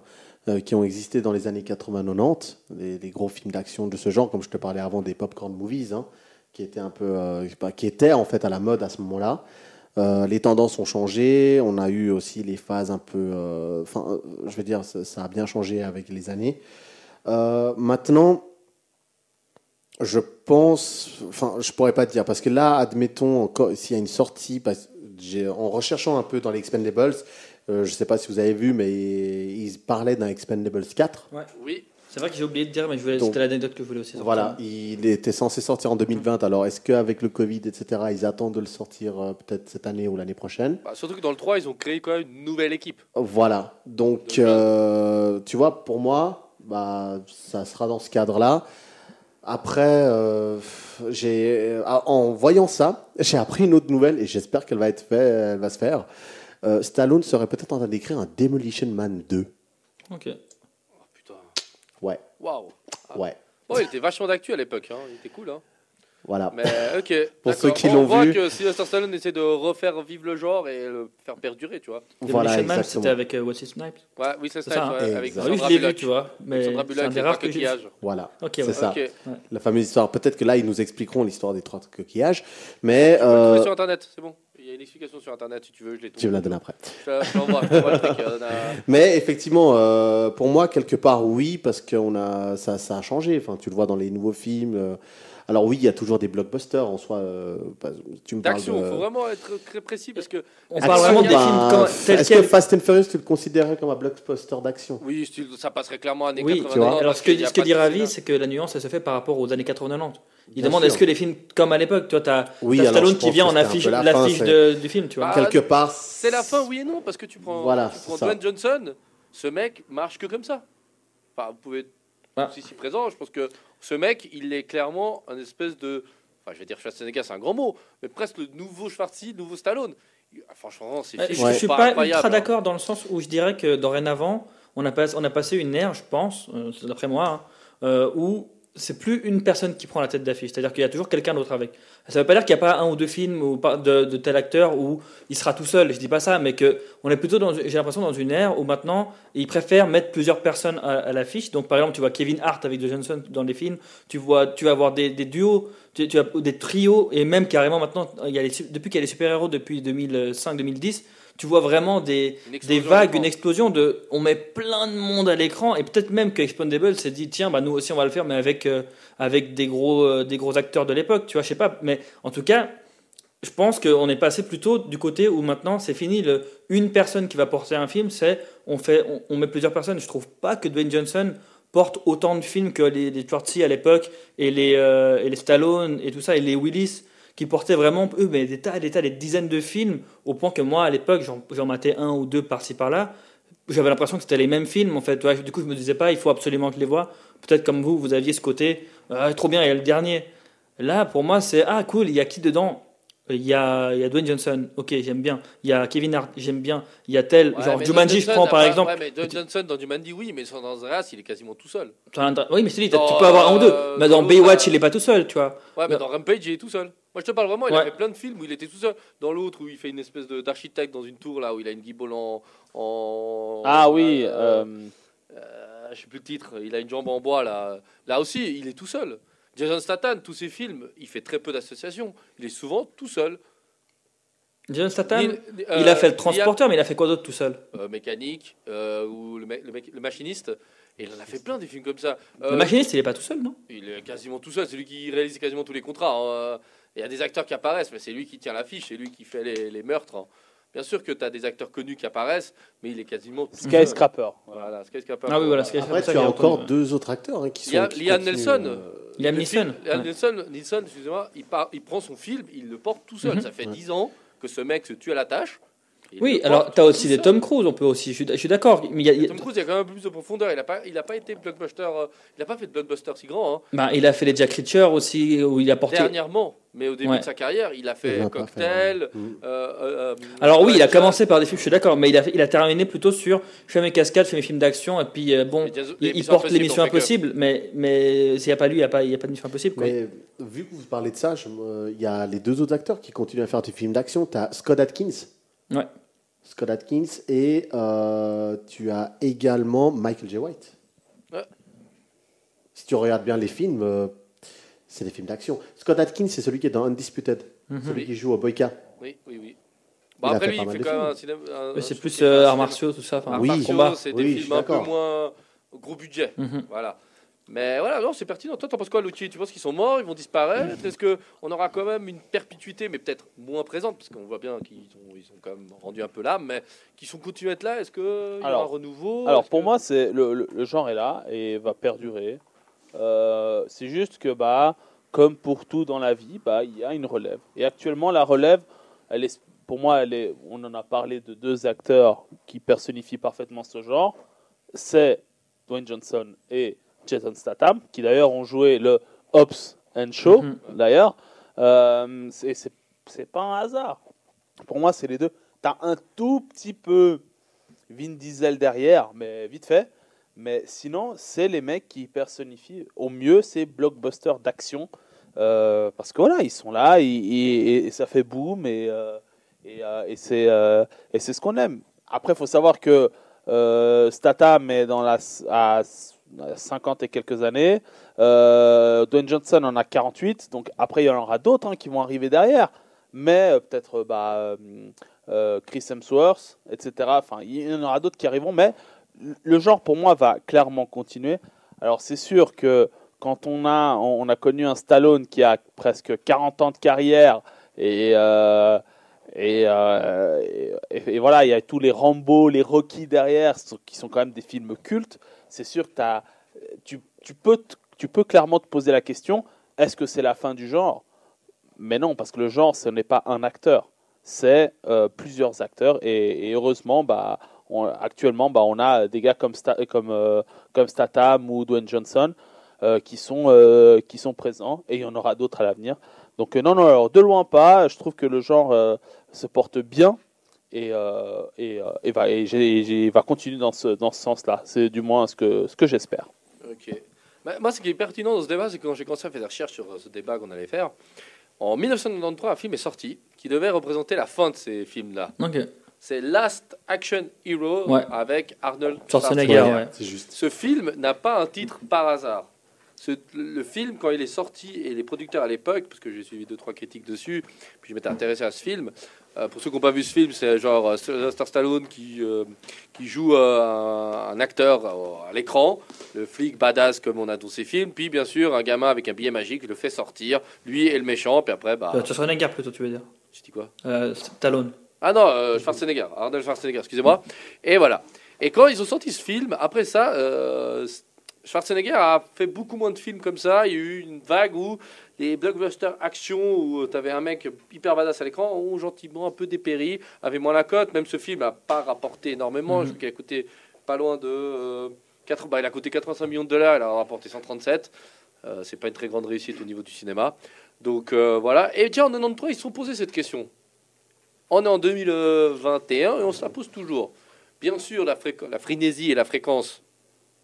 euh, qui ont existé dans les années 80-90, les, les gros films d'action de ce genre, comme je te parlais avant des popcorn movies, hein, qui étaient un peu, euh, qui étaient en fait à la mode à ce moment-là. Les tendances ont changé. On a eu aussi les phases un peu. Enfin, je veux dire, ça, a bien changé avec les années. Maintenant, je pense. Enfin, je pourrais pas te dire parce que là, admettons s'il y a une sortie, parce, en recherchant un peu dans les Expendables, euh, je sais pas si vous avez vu, mais ils parlaient d'un Expendables 4. Oui. C'est vrai que j'ai oublié de dire, mais c'était l'anecdote que je voulais aussi sortir. Voilà, il était censé sortir en 2020. Alors, est-ce qu'avec le Covid, etc., ils attendent de le sortir euh, peut-être cette année ou l'année prochaine? Bah, surtout que dans le 3, ils ont créé quand même une nouvelle équipe. Voilà. Donc, Donc, euh, tu vois, pour moi, bah, ça sera dans ce cadre-là. Après, euh, j'ai, ah, en voyant ça, j'ai appris une autre nouvelle et j'espère qu'elle va être fait, elle va se faire. Euh, Stallone serait peut-être en train d'écrire un Demolition Man 2. Ok. Oh putain. Ouais, Waouh. Ah. ouais. Bon, il était vachement d'actu à l'époque. Hein. Il était cool. Hein. Voilà. Mais ok. Pour d'accord. ceux qui On l'ont voit vu. que Sylvester Stallone essaie de refaire vivre le genre et le faire perdurer, tu vois. Voilà, Demolition c'était avec euh, Wesley Snipes. Ouais, oui, c'est C'est ça. hein. ouais, avec Exact. Ah oui, je Sandra l'ai vu, Bullock. tu vois. Mais Sandra c'est Bullock un et des les rares trois que j'ai coquillages. Voilà. Ok, c'est ouais. ça. La fameuse histoire. Peut-être que là, ils nous expliqueront l'histoire des trois coquillages. Mais Tu euh, trouver sur internet, c'est bon. Il y a une explication sur internet si tu veux, je l'ai tu me la donnes après. Je l'envoie, euh, on Mais effectivement, euh, pour moi, quelque part, oui, parce que on a, ça, ça a changé. Enfin, tu le vois dans les nouveaux films. Alors oui, il y a toujours des blockbusters en soi. euh, pas- tu me parles D'action, il de... faut vraiment être très précis parce que. On parle vraiment des films bah, comme, Est-ce que. Fast and Furious, tu le considérais comme un blockbuster d'action? Oui, ça passerait clairement années Oui, 80. tu vois. non, Alors ce que, ce que pas dit Ravi, c'est que la nuance, elle se fait par rapport aux années 80-90. Il Bien demande sûr. est-ce que les films comme à l'époque, toi, t'as Oui, t'as alors, Stallone qui vient en affiche, l'affiche du film, tu vois. Bah, Quelque part, C'est la fin, oui et non, parce que tu prends, Voilà, tu prends. Dwayne Johnson, ce mec marche que comme ça. Enfin, vous pouvez être Ah. aussi ici présent, je pense que ce mec, il est clairement un espèce de. Enfin, je vais dire Schwarzenegger, c'est un grand mot, mais presque le nouveau Schwarzy, le nouveau Stallone. Franchement, c'est Je ne suis pas ultra hein. d'accord dans le sens où je dirais que dorénavant, on a, pas- on a passé une ère, je pense, euh, d'après moi, hein, euh, où c'est plus une personne qui prend la tête d'affiche. C'est-à-dire qu'il y a toujours quelqu'un d'autre avec. Ça ne veut pas dire qu'il n'y a pas un ou deux films ou de, de tel acteur où il sera tout seul. Je dis pas ça, mais que on est plutôt dans, j'ai l'impression dans une ère où maintenant ils préfèrent mettre plusieurs personnes à, l'affiche. Donc par exemple, tu vois Kevin Hart avec Johnson dans les films. Tu vois, tu vas avoir des, des duos, tu, tu as des trios et même carrément maintenant, il y a depuis qu'il y a les super héros depuis 2005-2010. Tu vois vraiment des, des vagues, une explosion de. On met plein de monde à l'écran et peut-être même que Expandable s'est dit tiens, bah nous aussi on va le faire, mais avec, euh, avec des, gros, euh, des gros acteurs de l'époque, tu vois, je sais pas. Mais en tout cas, je pense qu'on est passé plutôt du côté où maintenant c'est fini. Le, une personne qui va porter un film, c'est on, fait, on, on met plusieurs personnes. Je trouve pas que Dwayne Johnson porte autant de films que les, les Schwarzenegger à l'époque et les, euh, et les Stallone et tout ça et les Willis qui portaient vraiment eux mais des tas des tas des dizaines de films au point que moi à l'époque j'en matais un ou deux par-ci par-là j'avais l'impression que c'était les mêmes films en fait du coup je me disais pas il faut absolument que je les vois peut-être comme vous vous aviez ce côté ah, trop bien il y a le dernier là pour moi c'est ah cool il y a qui dedans? Il y a, il y a Dwayne Johnson, ok, j'aime bien. Il y a Kevin Hart, j'aime bien. Il y a tel, Ouais, genre Jumanji, Dwayne je Johnson prends par exemple. Ouais, mais Dwayne Johnson dans Jumanji, oui, mais dans The Rest, il est quasiment tout seul. Oui, mais c'est dit, tu peux avoir un ou deux. euh, Mais dans dans Baywatch, l'autre, il est pas tout seul, tu vois. Ouais, mais dans Rampage, il est tout seul. Moi, je te parle vraiment, il Ouais. a fait plein de films où il était tout seul. Dans l'autre, où il fait une espèce de- d'architecte dans une tour, là, où il a une guibole en. en- Ah oui, euh, euh, euh, je sais plus le titre. Il a une jambe en bois, là. Là aussi, il est tout seul. Jason Statham, tous ses films, il fait très peu d'associations. Il est souvent tout seul. Jason Statham, il euh, a fait le transporteur, mais il a fait quoi d'autre tout seul? Euh, mécanique euh, ou le, machiniste. Et il en a fait plein des films comme ça. Euh, Le machiniste, il est pas tout seul, non? Il est quasiment tout seul, c'est lui qui réalise quasiment tous les contrats. hein. Il y a des acteurs qui apparaissent, mais c'est lui qui tient l'affiche, c'est lui qui fait les, les meurtres. hein. Bien sûr que tu as des acteurs connus qui apparaissent, mais il est quasiment. Skyscraper. Voilà, Skyscraper. Ah oui, voilà, Skyscraper. Après, tu as encore entendu. deux autres acteurs hein, qui sont. Liam- Neeson. euh, Liam Neeson. film- Liam ouais. Neeson, Neeson, excusez-moi, il, part- il prend son film, il le porte tout seul. Mhm. Ça fait Ouais. 10 ans que ce mec se tue à la tâche. Oui, alors tu as aussi des. Tom Cruise, on peut aussi. Je suis, je suis d'accord. Mais il, y a- il y a- Tom Cruise, il y a quand même un peu plus de profondeur. Il n'a pas, il a pas été blockbuster. euh, il n'a pas fait de blockbuster si grand. hein. bah, il a fait les Jack Reacher aussi, où il a porté. Dernièrement, mais au début Ouais. de sa carrière, il a fait Cocktail. fait, ouais. Mm. euh, euh, euh, Alors oui, il a commencé par des films, je suis d'accord, mais il a, il a terminé plutôt sur je fais mes cascades, je fais mes films d'action, et puis euh, bon, il, porte les Impossible, missions impossibles, mais, mais s'il n'y a pas lui, il n'y a, pas- il y a pas de mission impossible. Quoi. Mais vu que vous parlez de ça, il y a les deux autres acteurs qui continuent à faire des films d'action. Tu as Scott Atkins. Ouais. Scott Atkins et euh, tu as également Michael J. White. Ouais. Si tu regardes bien les films, euh, c'est des films d'action. Scott Atkins, c'est celui qui est dans Undisputed, Mhm. celui Oui. qui joue au Boyka. Oui, oui, oui. Bon, Il a après, fait lui, pas il mal fait de quand même un films. cinéma. un- Mais un c'est plus euh, arts martiaux, tout ça. enfin, Oui. c'est des films un peu moins gros budget. Mhm. Voilà. Mais voilà, non, c'est pertinent. Toi, t'en penses quoi, Lucci Tu penses qu'ils sont morts, ils vont disparaître? Est-ce qu'on aura quand même une perpétuité, mais peut-être moins présente? Parce qu'on voit bien qu'ils ont, ils ont quand même rendu un peu l'âme, mais qu'ils sont continués à être là. Est-ce qu'il y aura un renouveau? Alors pour que- moi, c'est le, le- le genre est là et va perdurer. Euh, c'est juste que bah, comme pour tout dans la vie, bah, il y a une relève. Et actuellement, la relève, elle est, pour moi, elle est, on en a parlé de deux acteurs qui personnifient parfaitement ce genre. C'est Dwayne Johnson et Jason Statham, qui d'ailleurs ont joué le Hobbs and Show. Mhm. D'ailleurs, euh, c'est pas un hasard. Pour moi, c'est les deux. T'as un tout petit peu Vin Diesel derrière, mais vite fait. Mais sinon, c'est les mecs qui personnifient au mieux ces blockbusters d'action. Euh, parce que voilà, ils sont là, et, et- et ça fait boum, et, euh, et, euh, et c'est ce qu'on aime. Après, il faut savoir que Statham est dans la, à 50 et quelques années. Euh, Dwayne Johnson en a 48. Donc après, il y en aura d'autres hein, qui vont arriver derrière. Mais euh, peut-être bah, euh, euh, Chris Hemsworth, etc. Enfin, il y en aura d'autres qui arriveront. Mais le genre, pour moi, va clairement continuer. Alors, c'est sûr que quand on a, on a connu un Stallone qui a presque 40 ans de carrière et, euh, et, euh, et- voilà, il y a tous les Rambo, les Rocky derrière, qui sont quand même des films cultes. C'est sûr que tu, peux clairement te poser la question est-ce que c'est la fin du genre? Mais non, parce que le genre, ce n'est pas un acteur, c'est euh, plusieurs acteurs. Et, heureusement, bah, actuellement, bah, on a des gars comme, Sta- comme, euh, comme Statham ou Dwayne Johnson euh, qui, sont, qui sont présents, et il y en aura d'autres à l'avenir. Donc non, non, alors de loin pas, je trouve que le genre se porte bien et, euh, et, euh, et va, et j'ai- j'ai- va continuer dans ce, dans ce sens-là. C'est du moins ce que, ce que j'espère. Ok. Bah, moi, ce qui est pertinent dans ce débat, c'est que quand j'ai commencé à faire des recherches sur euh, ce débat qu'on allait faire, en 1993, un film est sorti qui devait représenter la fin de ces films-là. Ok. C'est Last Action Hero Ouais. avec Arnold Schwarzenegger, Schwarzenegger. ouais. C'est juste. Ce film n'a pas un titre par hasard. Ce- le film, quand il est sorti, et les producteurs à l'époque, parce que j'ai suivi deux trois critiques dessus, puis je m'étais intéressé à ce film. Euh, pour ceux qui n'ont pas vu ce film, c'est genre euh, Sylvester Stallone qui, euh, qui joue euh, un, acteur à l'écran, le flic badass comme on a dans ces films, puis bien sûr un gamin avec un billet magique le fait sortir, lui et le méchant, puis après, bah, Euh, Schwarzenegger plutôt, tu veux dire? je dis quoi? Stallone. ah non, Schwarzenegger, Arnold Schwarzenegger, excusez-moi. Et voilà. Et quand ils ont sorti ce film, après ça, Schwarzenegger a fait beaucoup moins de films comme ça. Il y a eu une vague où les blockbusters action, où tu avais un mec hyper badass à l'écran, ont gentiment un peu dépéri, avaient moins la cote. Même ce film n'a pas rapporté énormément. Mhm. Je crois qu'il a coûté pas loin de. euh, 4, bah, il a coûté 85 millions de dollars, il a rapporté 137. Euh, c'est pas une très grande réussite au niveau du cinéma. Donc euh, voilà. Et tiens, en 93, ils se sont posés cette question. On est en 2021 et on se la pose toujours. Bien sûr, la, la frénésie et la fréquence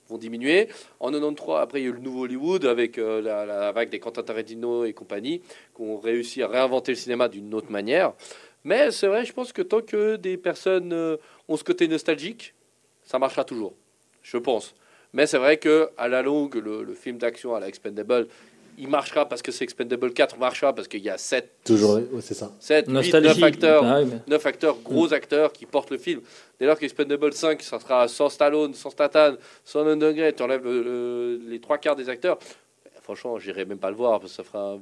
vont diminuer. En 93, après, il y a eu le nouveau Hollywood avec euh, la, vague des Quentin et compagnie, qui ont réussi à réinventer le cinéma d'une autre manière. Mais c'est vrai, je pense que tant que des personnes euh, ont ce côté nostalgique, ça marchera toujours. Je pense. Mais c'est vrai que à la longue, le, le film d'action à la Expendable, il marchera parce que c'est Expendable 4 marchera parce qu'il y a 7, Toujours, ouais, c'est ça. 7 8, Nostalgie. 9 acteurs, Ah oui, mais- 9 acteurs, gros acteurs qui portent le film. Dès lors qu'Expendable 5, ça sera sans Stallone, sans Statham, sans Lundgren, tu enlèves le- le- les trois quarts des acteurs. Franchement, j'irai même pas le voir parce que ça fera un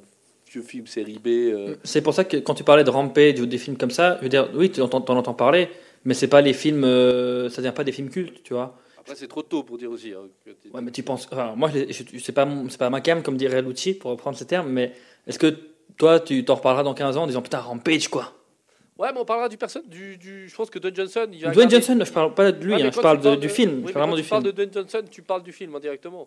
vieux film série B. euh, C'est pour ça que quand tu parlais de Rampage ou des films comme ça, je veux dire, oui, tu entends, t'en entends parler, mais c'est pas les films, euh, ça vient pas des films cultes, tu vois. Après, c'est trop tôt pour dire aussi. hein, que Ouais, mais tu penses, enfin, moi, c'est pas, pas ma cam comme dirait Lucci pour reprendre ces termes, mais est-ce que toi, tu t'en reparleras dans 15 ans en disant putain Rampage quoi? Ouais, mais on parlera du personne. Du, du, je pense que Dwayne Johnson. Il va Dwayne garder- Johnson, je parle pas de lui, Ouais, hein, je parle de- du film, oui, je mais parle vraiment quand du tu parles film. de Dwayne Johnson, tu parles du film indirectement.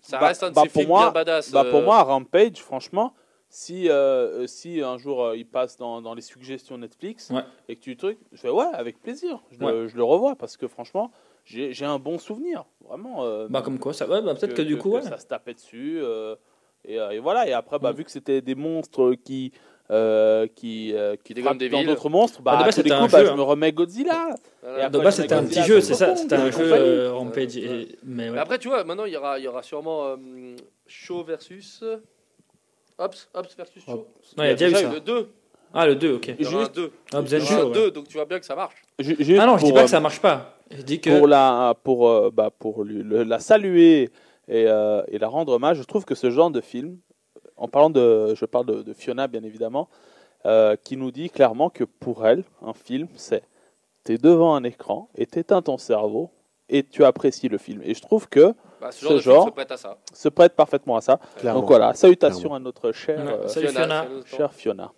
Ça Bah- reste un de bah, ces pour films moi- bien badass. Bah, pour euh, moi, Rampage, franchement, si, euh, si un jour euh, il passe dans, dans les suggestions Netflix Ouais. et que tu trucs, je fais ouais, avec plaisir. Le, je le revois parce que franchement, j'ai j'ai un bon souvenir. Vraiment. euh, Bah comme quoi, ça, ouais, bah, peut-être que, du coup, ouais. ça se tapait dessus. euh, et, euh, et voilà. Et après, bah, Mm. vu que c'était des monstres qui. euh, qui, euh, qui des dans d'autres monstres, bah, Ah, c'était coups, un bah, jeu, je hein. me remets Godzilla. voilà. De base, c'était un petit jeu, c'est ça, c'était un jeu euh, Rampage. et- mais ouais. après, tu vois, maintenant, il y aura, il y aura sûrement euh, Shaw versus. Hobbs, Hobbs versus Shaw. Non, il y a déjà eu ça. Le 2. Ah, le 2, ok. Un Juste- 2. Hobbs Il y and aura un Shaw, ouais. 2, donc tu vois bien que ça marche. Juste Ah non, je dis pas que ça marche pas. Que. pour la pour euh, bah, pour lui- le- la saluer et, euh, et la rendre hommage je trouve que ce genre de film en parlant de je parle de, de Fiona bien évidemment euh, qui nous dit clairement que pour elle un film c'est tu es devant un écran et t'éteins ton cerveau et tu apprécies le film et je trouve que Bah, ce genre se prête à ça. se prête parfaitement à ça Clairement. donc voilà salutations Clairement. à notre chère euh, Fiona. chère Fiona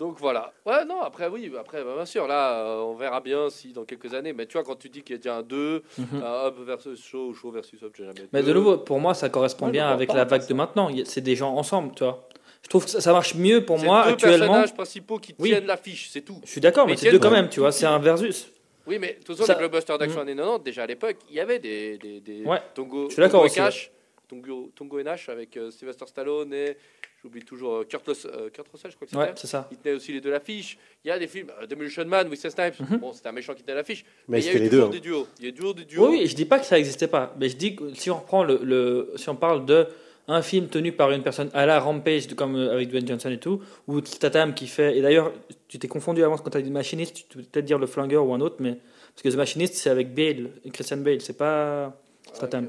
Donc voilà. Ouais, non, après, oui, après, bah, bien sûr, là, euh, on verra bien si dans quelques années. Mais tu vois, quand tu dis qu'il y a déjà un 2, Mhm. un Hobbs versus Shaw ou Shaw versus Hobbs, j'ai jamais. Mais deux. de nouveau, pour moi, ça correspond Ouais, bien avec la vague de maintenant. C'est des gens ensemble, tu vois. Je trouve que ça, ça marche mieux pour C'est moi deux actuellement. personnages principaux qui Oui. tiennent l'affiche, c'est tout. Je suis d'accord, Mais mais c'est deux quand tout- même, tu vois. C'est un versus. Oui, mais façon, Ça- les blockbusters d'action années 90, déjà à l'époque, il y avait des, des, des Ouais, Tongo, je suis d'accord aussi, Cash, Tongo, Tongo et Nash avec euh, Sylvester Stallone et j'oublie toujours euh, Kurt, euh, Kurt Russell, je crois que c'était. Ouais, c'est ça. Il tenait aussi les deux l'affiche. Il y a des films, euh, Demolition Man, Wesley Snipes. Mhm. Bon, c'était un méchant qui tenait l'affiche. Mais il y a eu les deux. hein. des duos. Il y a toujours des duos. Oui, oui, je dis pas que ça n'existait pas, mais je dis que si on reprend le, le- si on parle de un film tenu par une personne à la Rampage, comme avec Dwayne Johnson et tout, ou Statham qui fait, et d'ailleurs, tu t'es confondu avant quand tu as dit Machiniste, tu peux peut-être dire le Flingueur ou un autre, mais parce que The Machiniste c'est avec Bale, Christian Bale, c'est pas Statham.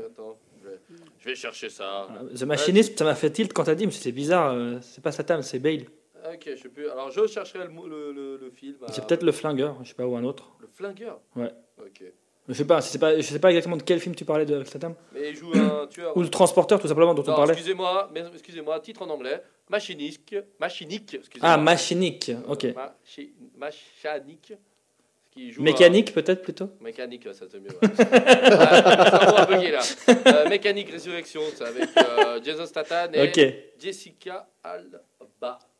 Je vais- chercher ça. The Machiniste, ça m'a fait tilt quand t'as dit, mais c'est bizarre, euh, c'est pas Statham, c'est Bale. Ok, je sais plus. Alors, je chercherai le, mot- le, le, le film. C'est euh, peut-être le Flingueur, je sais pas, ou un autre. Le flingueur Ouais. Ok. Je sais pas, c'est pas, je sais pas exactement de quel film tu parlais de avec Statham. Mais il joue un tueur. Ou le Transporteur, tout simplement, dont on Non, parlait. excusez-moi, mais excusez-moi, titre en anglais. Machinique. Machinique. excusez-moi. Ah, Machinique, ok. Machi- Machanique. Qui joue Mécanique, peut-être plutôt Mécanique, ça c'est mieux. Ouais. Ah, là. Euh, mécanique Résurrection, c'est avec euh, Jason Statham et. Jessica Alba.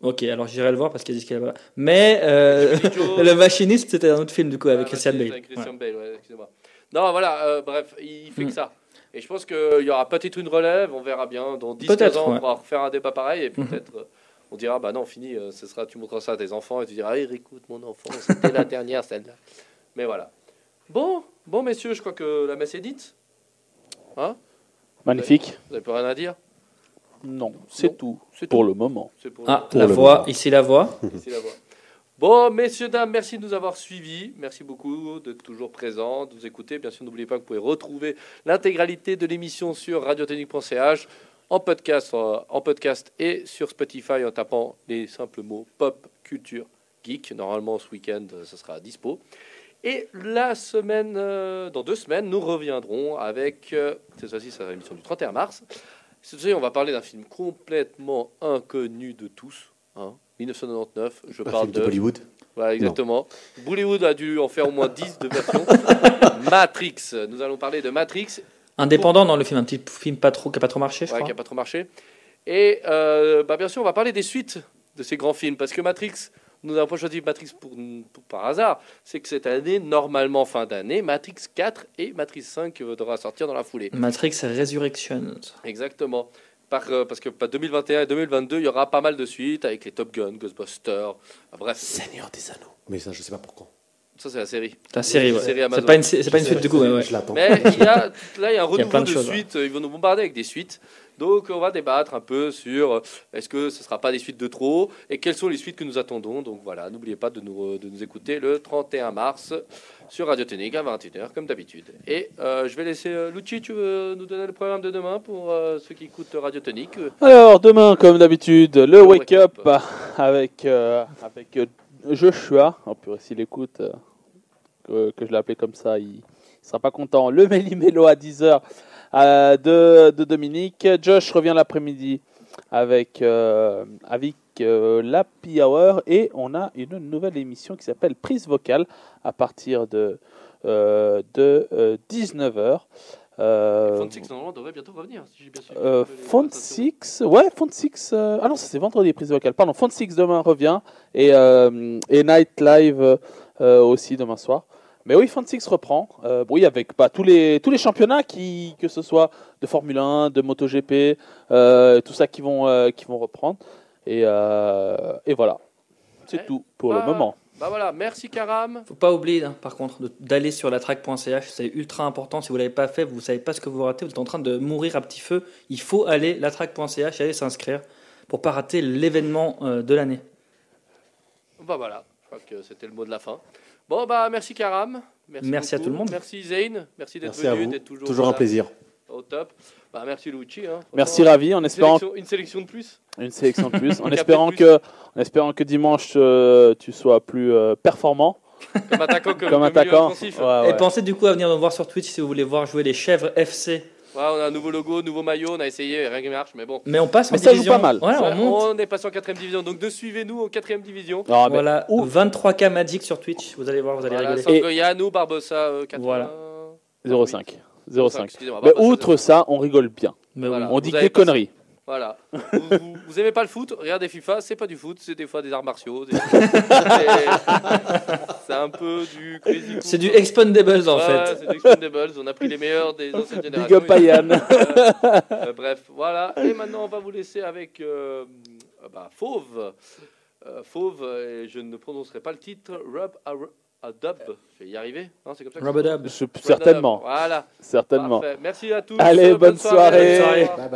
Ok, alors j'irai le voir parce qu'il y a Jessica Alba. Mais euh, le machiniste, c'était un autre film du coup avec Ah, Christian Bale. avec Christian Ouais. Bale, ouais, excusez-moi. Non, voilà, bref, il fait Mm. que ça. Et je pense qu'il y aura peut-être une relève, on verra bien. Dans 10-15 Peut-être, ans, on pourra refaire un débat pareil et Mhm. peut-être on dira bah non, fini, euh, ce sera, tu montreras ça à tes enfants et tu diras, hey, écoute mon enfant, c'était la dernière celle-là. Mais voilà. Bon, bon messieurs, je crois que la messe est dite. magnifique Vous n'avez plus rien à dire? Non c'est tout C'est pour tout. le moment pour Ah, Pour la le voix, moment. ici la voix. Ici, la voix. Bon, messieurs, dames, merci de nous avoir suivis. Merci beaucoup d'être toujours présents, de nous écouter. Bien sûr, n'oubliez pas que vous pouvez retrouver l'intégralité de l'émission sur radiotechnique.ch en podcast, euh, en podcast et sur Spotify en tapant les simples mots pop, culture, geek. Normalement, ce week-end, euh, ça sera à dispo. Et la semaine, euh, dans deux semaines, nous reviendrons avec, euh, cette fois-ci, sera l'émission du 31 mars. Cette fois-ci, on va parler d'un film complètement inconnu de tous. hein. 1999, je Un parle film de de... Bollywood. Voilà, exactement. Bollywood a dû en faire au moins 10 de versions. Matrix. Nous allons parler de Matrix, Indépendant dans le film, un petit film pas trop, qui a pas trop marché, je ouais, crois. qui n'a pas trop marché. Et euh, bah, bien sûr, on va parler des suites de ces grands films, parce que Matrix, nous n'avons pas choisi Matrix pour, pour- par hasard. C'est que cette année, normalement fin d'année, Matrix 4 et Matrix 5 devra sortir dans la foulée. Matrix Resurrections. Exactement. Par, euh, parce que pas 2021 et 2022, il y aura pas mal de suites avec les Top Gun, Ghostbusters. Bref, Seigneur des Anneaux. Mais ça, je sais pas pourquoi. Ça c'est la série. La série, ouais. C'est pas une, c'est pas une suite du coup, ouais, ouais. Je l'attends. Mais il y a, là, il y a un Il y a renouveau plein de de, choses, suites. Ils vont nous bombarder avec des suites. Donc, on va débattre un peu sur euh, est-ce que ce ne sera pas des suites de trop et quelles sont les suites que nous attendons. Donc, voilà, n'oubliez pas de nous, de nous écouter le 31 mars sur Radio à 21h, comme d'habitude. Et euh, je vais laisser euh, Lucci, tu veux nous donner le programme de demain pour euh, ceux qui écoutent Radio Tonique Alors, demain, comme d'habitude, le Le Wake Wake Up Up. avec, euh, avec euh, Joshua. Oh, purée, s'il écoute, euh, que, que je l'ai appelé comme ça, il ne sera pas content. Le Méli-Mélo à 10h de, de Dominique. Josh revient l'après-midi avec, euh, avec euh, l'Happy Hour. Et on a une nouvelle émission qui s'appelle Prise Vocale à partir de, euh, de 19h. Euh, Font Six, normalement, devrait bientôt revenir. Si j'ai bien suivi euh, les Font présentations. 6, ouais, Font 6, euh, ah non, c'est vendredi, prise vocale, pardon, Font 6 demain revient, et, euh, et Night Live euh, aussi demain soir. Mais oui, Font 6 reprend, euh, oui, avec bah, tous, les, tous les championnats, qui, que ce soit de Formule 1, de MotoGP, euh, tout ça qui vont, euh, qui vont reprendre. Et, euh, et voilà, c'est Ouais. tout pour Bah, le moment. Bah voilà, merci Karam. Faut pas oublier, hein, par contre, d'aller sur la track.ch. C'est ultra important. Si vous l'avez pas fait, vous savez pas ce que vous ratez. Vous êtes en train de mourir à petit feu. Il faut aller la track.ch et aller s'inscrire pour pas rater l'événement euh, de l'année. Bah voilà, je crois que c'était le mot de la fin. Bon bah merci Karam. Merci à beaucoup. tout le monde. Merci Zayn. Merci d'être Merci à venu, vous. d'être toujours, Toujours un plaisir. Au top. Bah merci Lucci. Hein. Merci Ravi, en une espérant sélection, une sélection de plus. une sélection de plus, en espérant plus. que, en espérant que dimanche euh, tu sois plus euh, performant. Comme attaquant, comme, Comme attaquant. offensif. Ouais, ouais. Et pensez du coup à venir nous voir sur Twitch si vous voulez voir jouer les chèvres FC. Ouais, on a un nouveau logo, nouveau maillot, on a essayé, rien qui marche, mais bon. Mais on passe Mais ça joue pas mal. Ouais, Ça, on monte. on est passé en 4 division, donc de suivez-nous en 4 division. Mais Voilà, Ouh. 23K Magic sur Twitch. Vous allez voir, vous allez Voilà, rigoler. Sangoya, nous, Barbossa, euh, 80. Voilà. 0,5. 0,5. excusez-moi, Mais outre ça, on rigole bien. Mais Voilà. oui. On dit des passé- conneries. Voilà. vous, vous, vous aimez pas le foot? Regardez FIFA, c'est pas du foot, c'est des fois des arts martiaux. des- c'est un peu du crazy. C'est du cool. Expandables en Ouais, fait. c'est du Expendables. On a pris les meilleurs des anciennes Big générations. up à Yann. Euh, euh, bref, voilà. Et maintenant, on va vous laisser avec euh, euh, bah, Fauve. Euh, Fauve, et je ne prononcerai pas le titre. Rub a, a dub. Je vais y arriver. Non, c'est comme ça Rub a dub. Je-. Certainement. Voilà. Certainement. Parfait. Merci à tous. Allez, bonne soirée. Bonne soirée. Bye bye.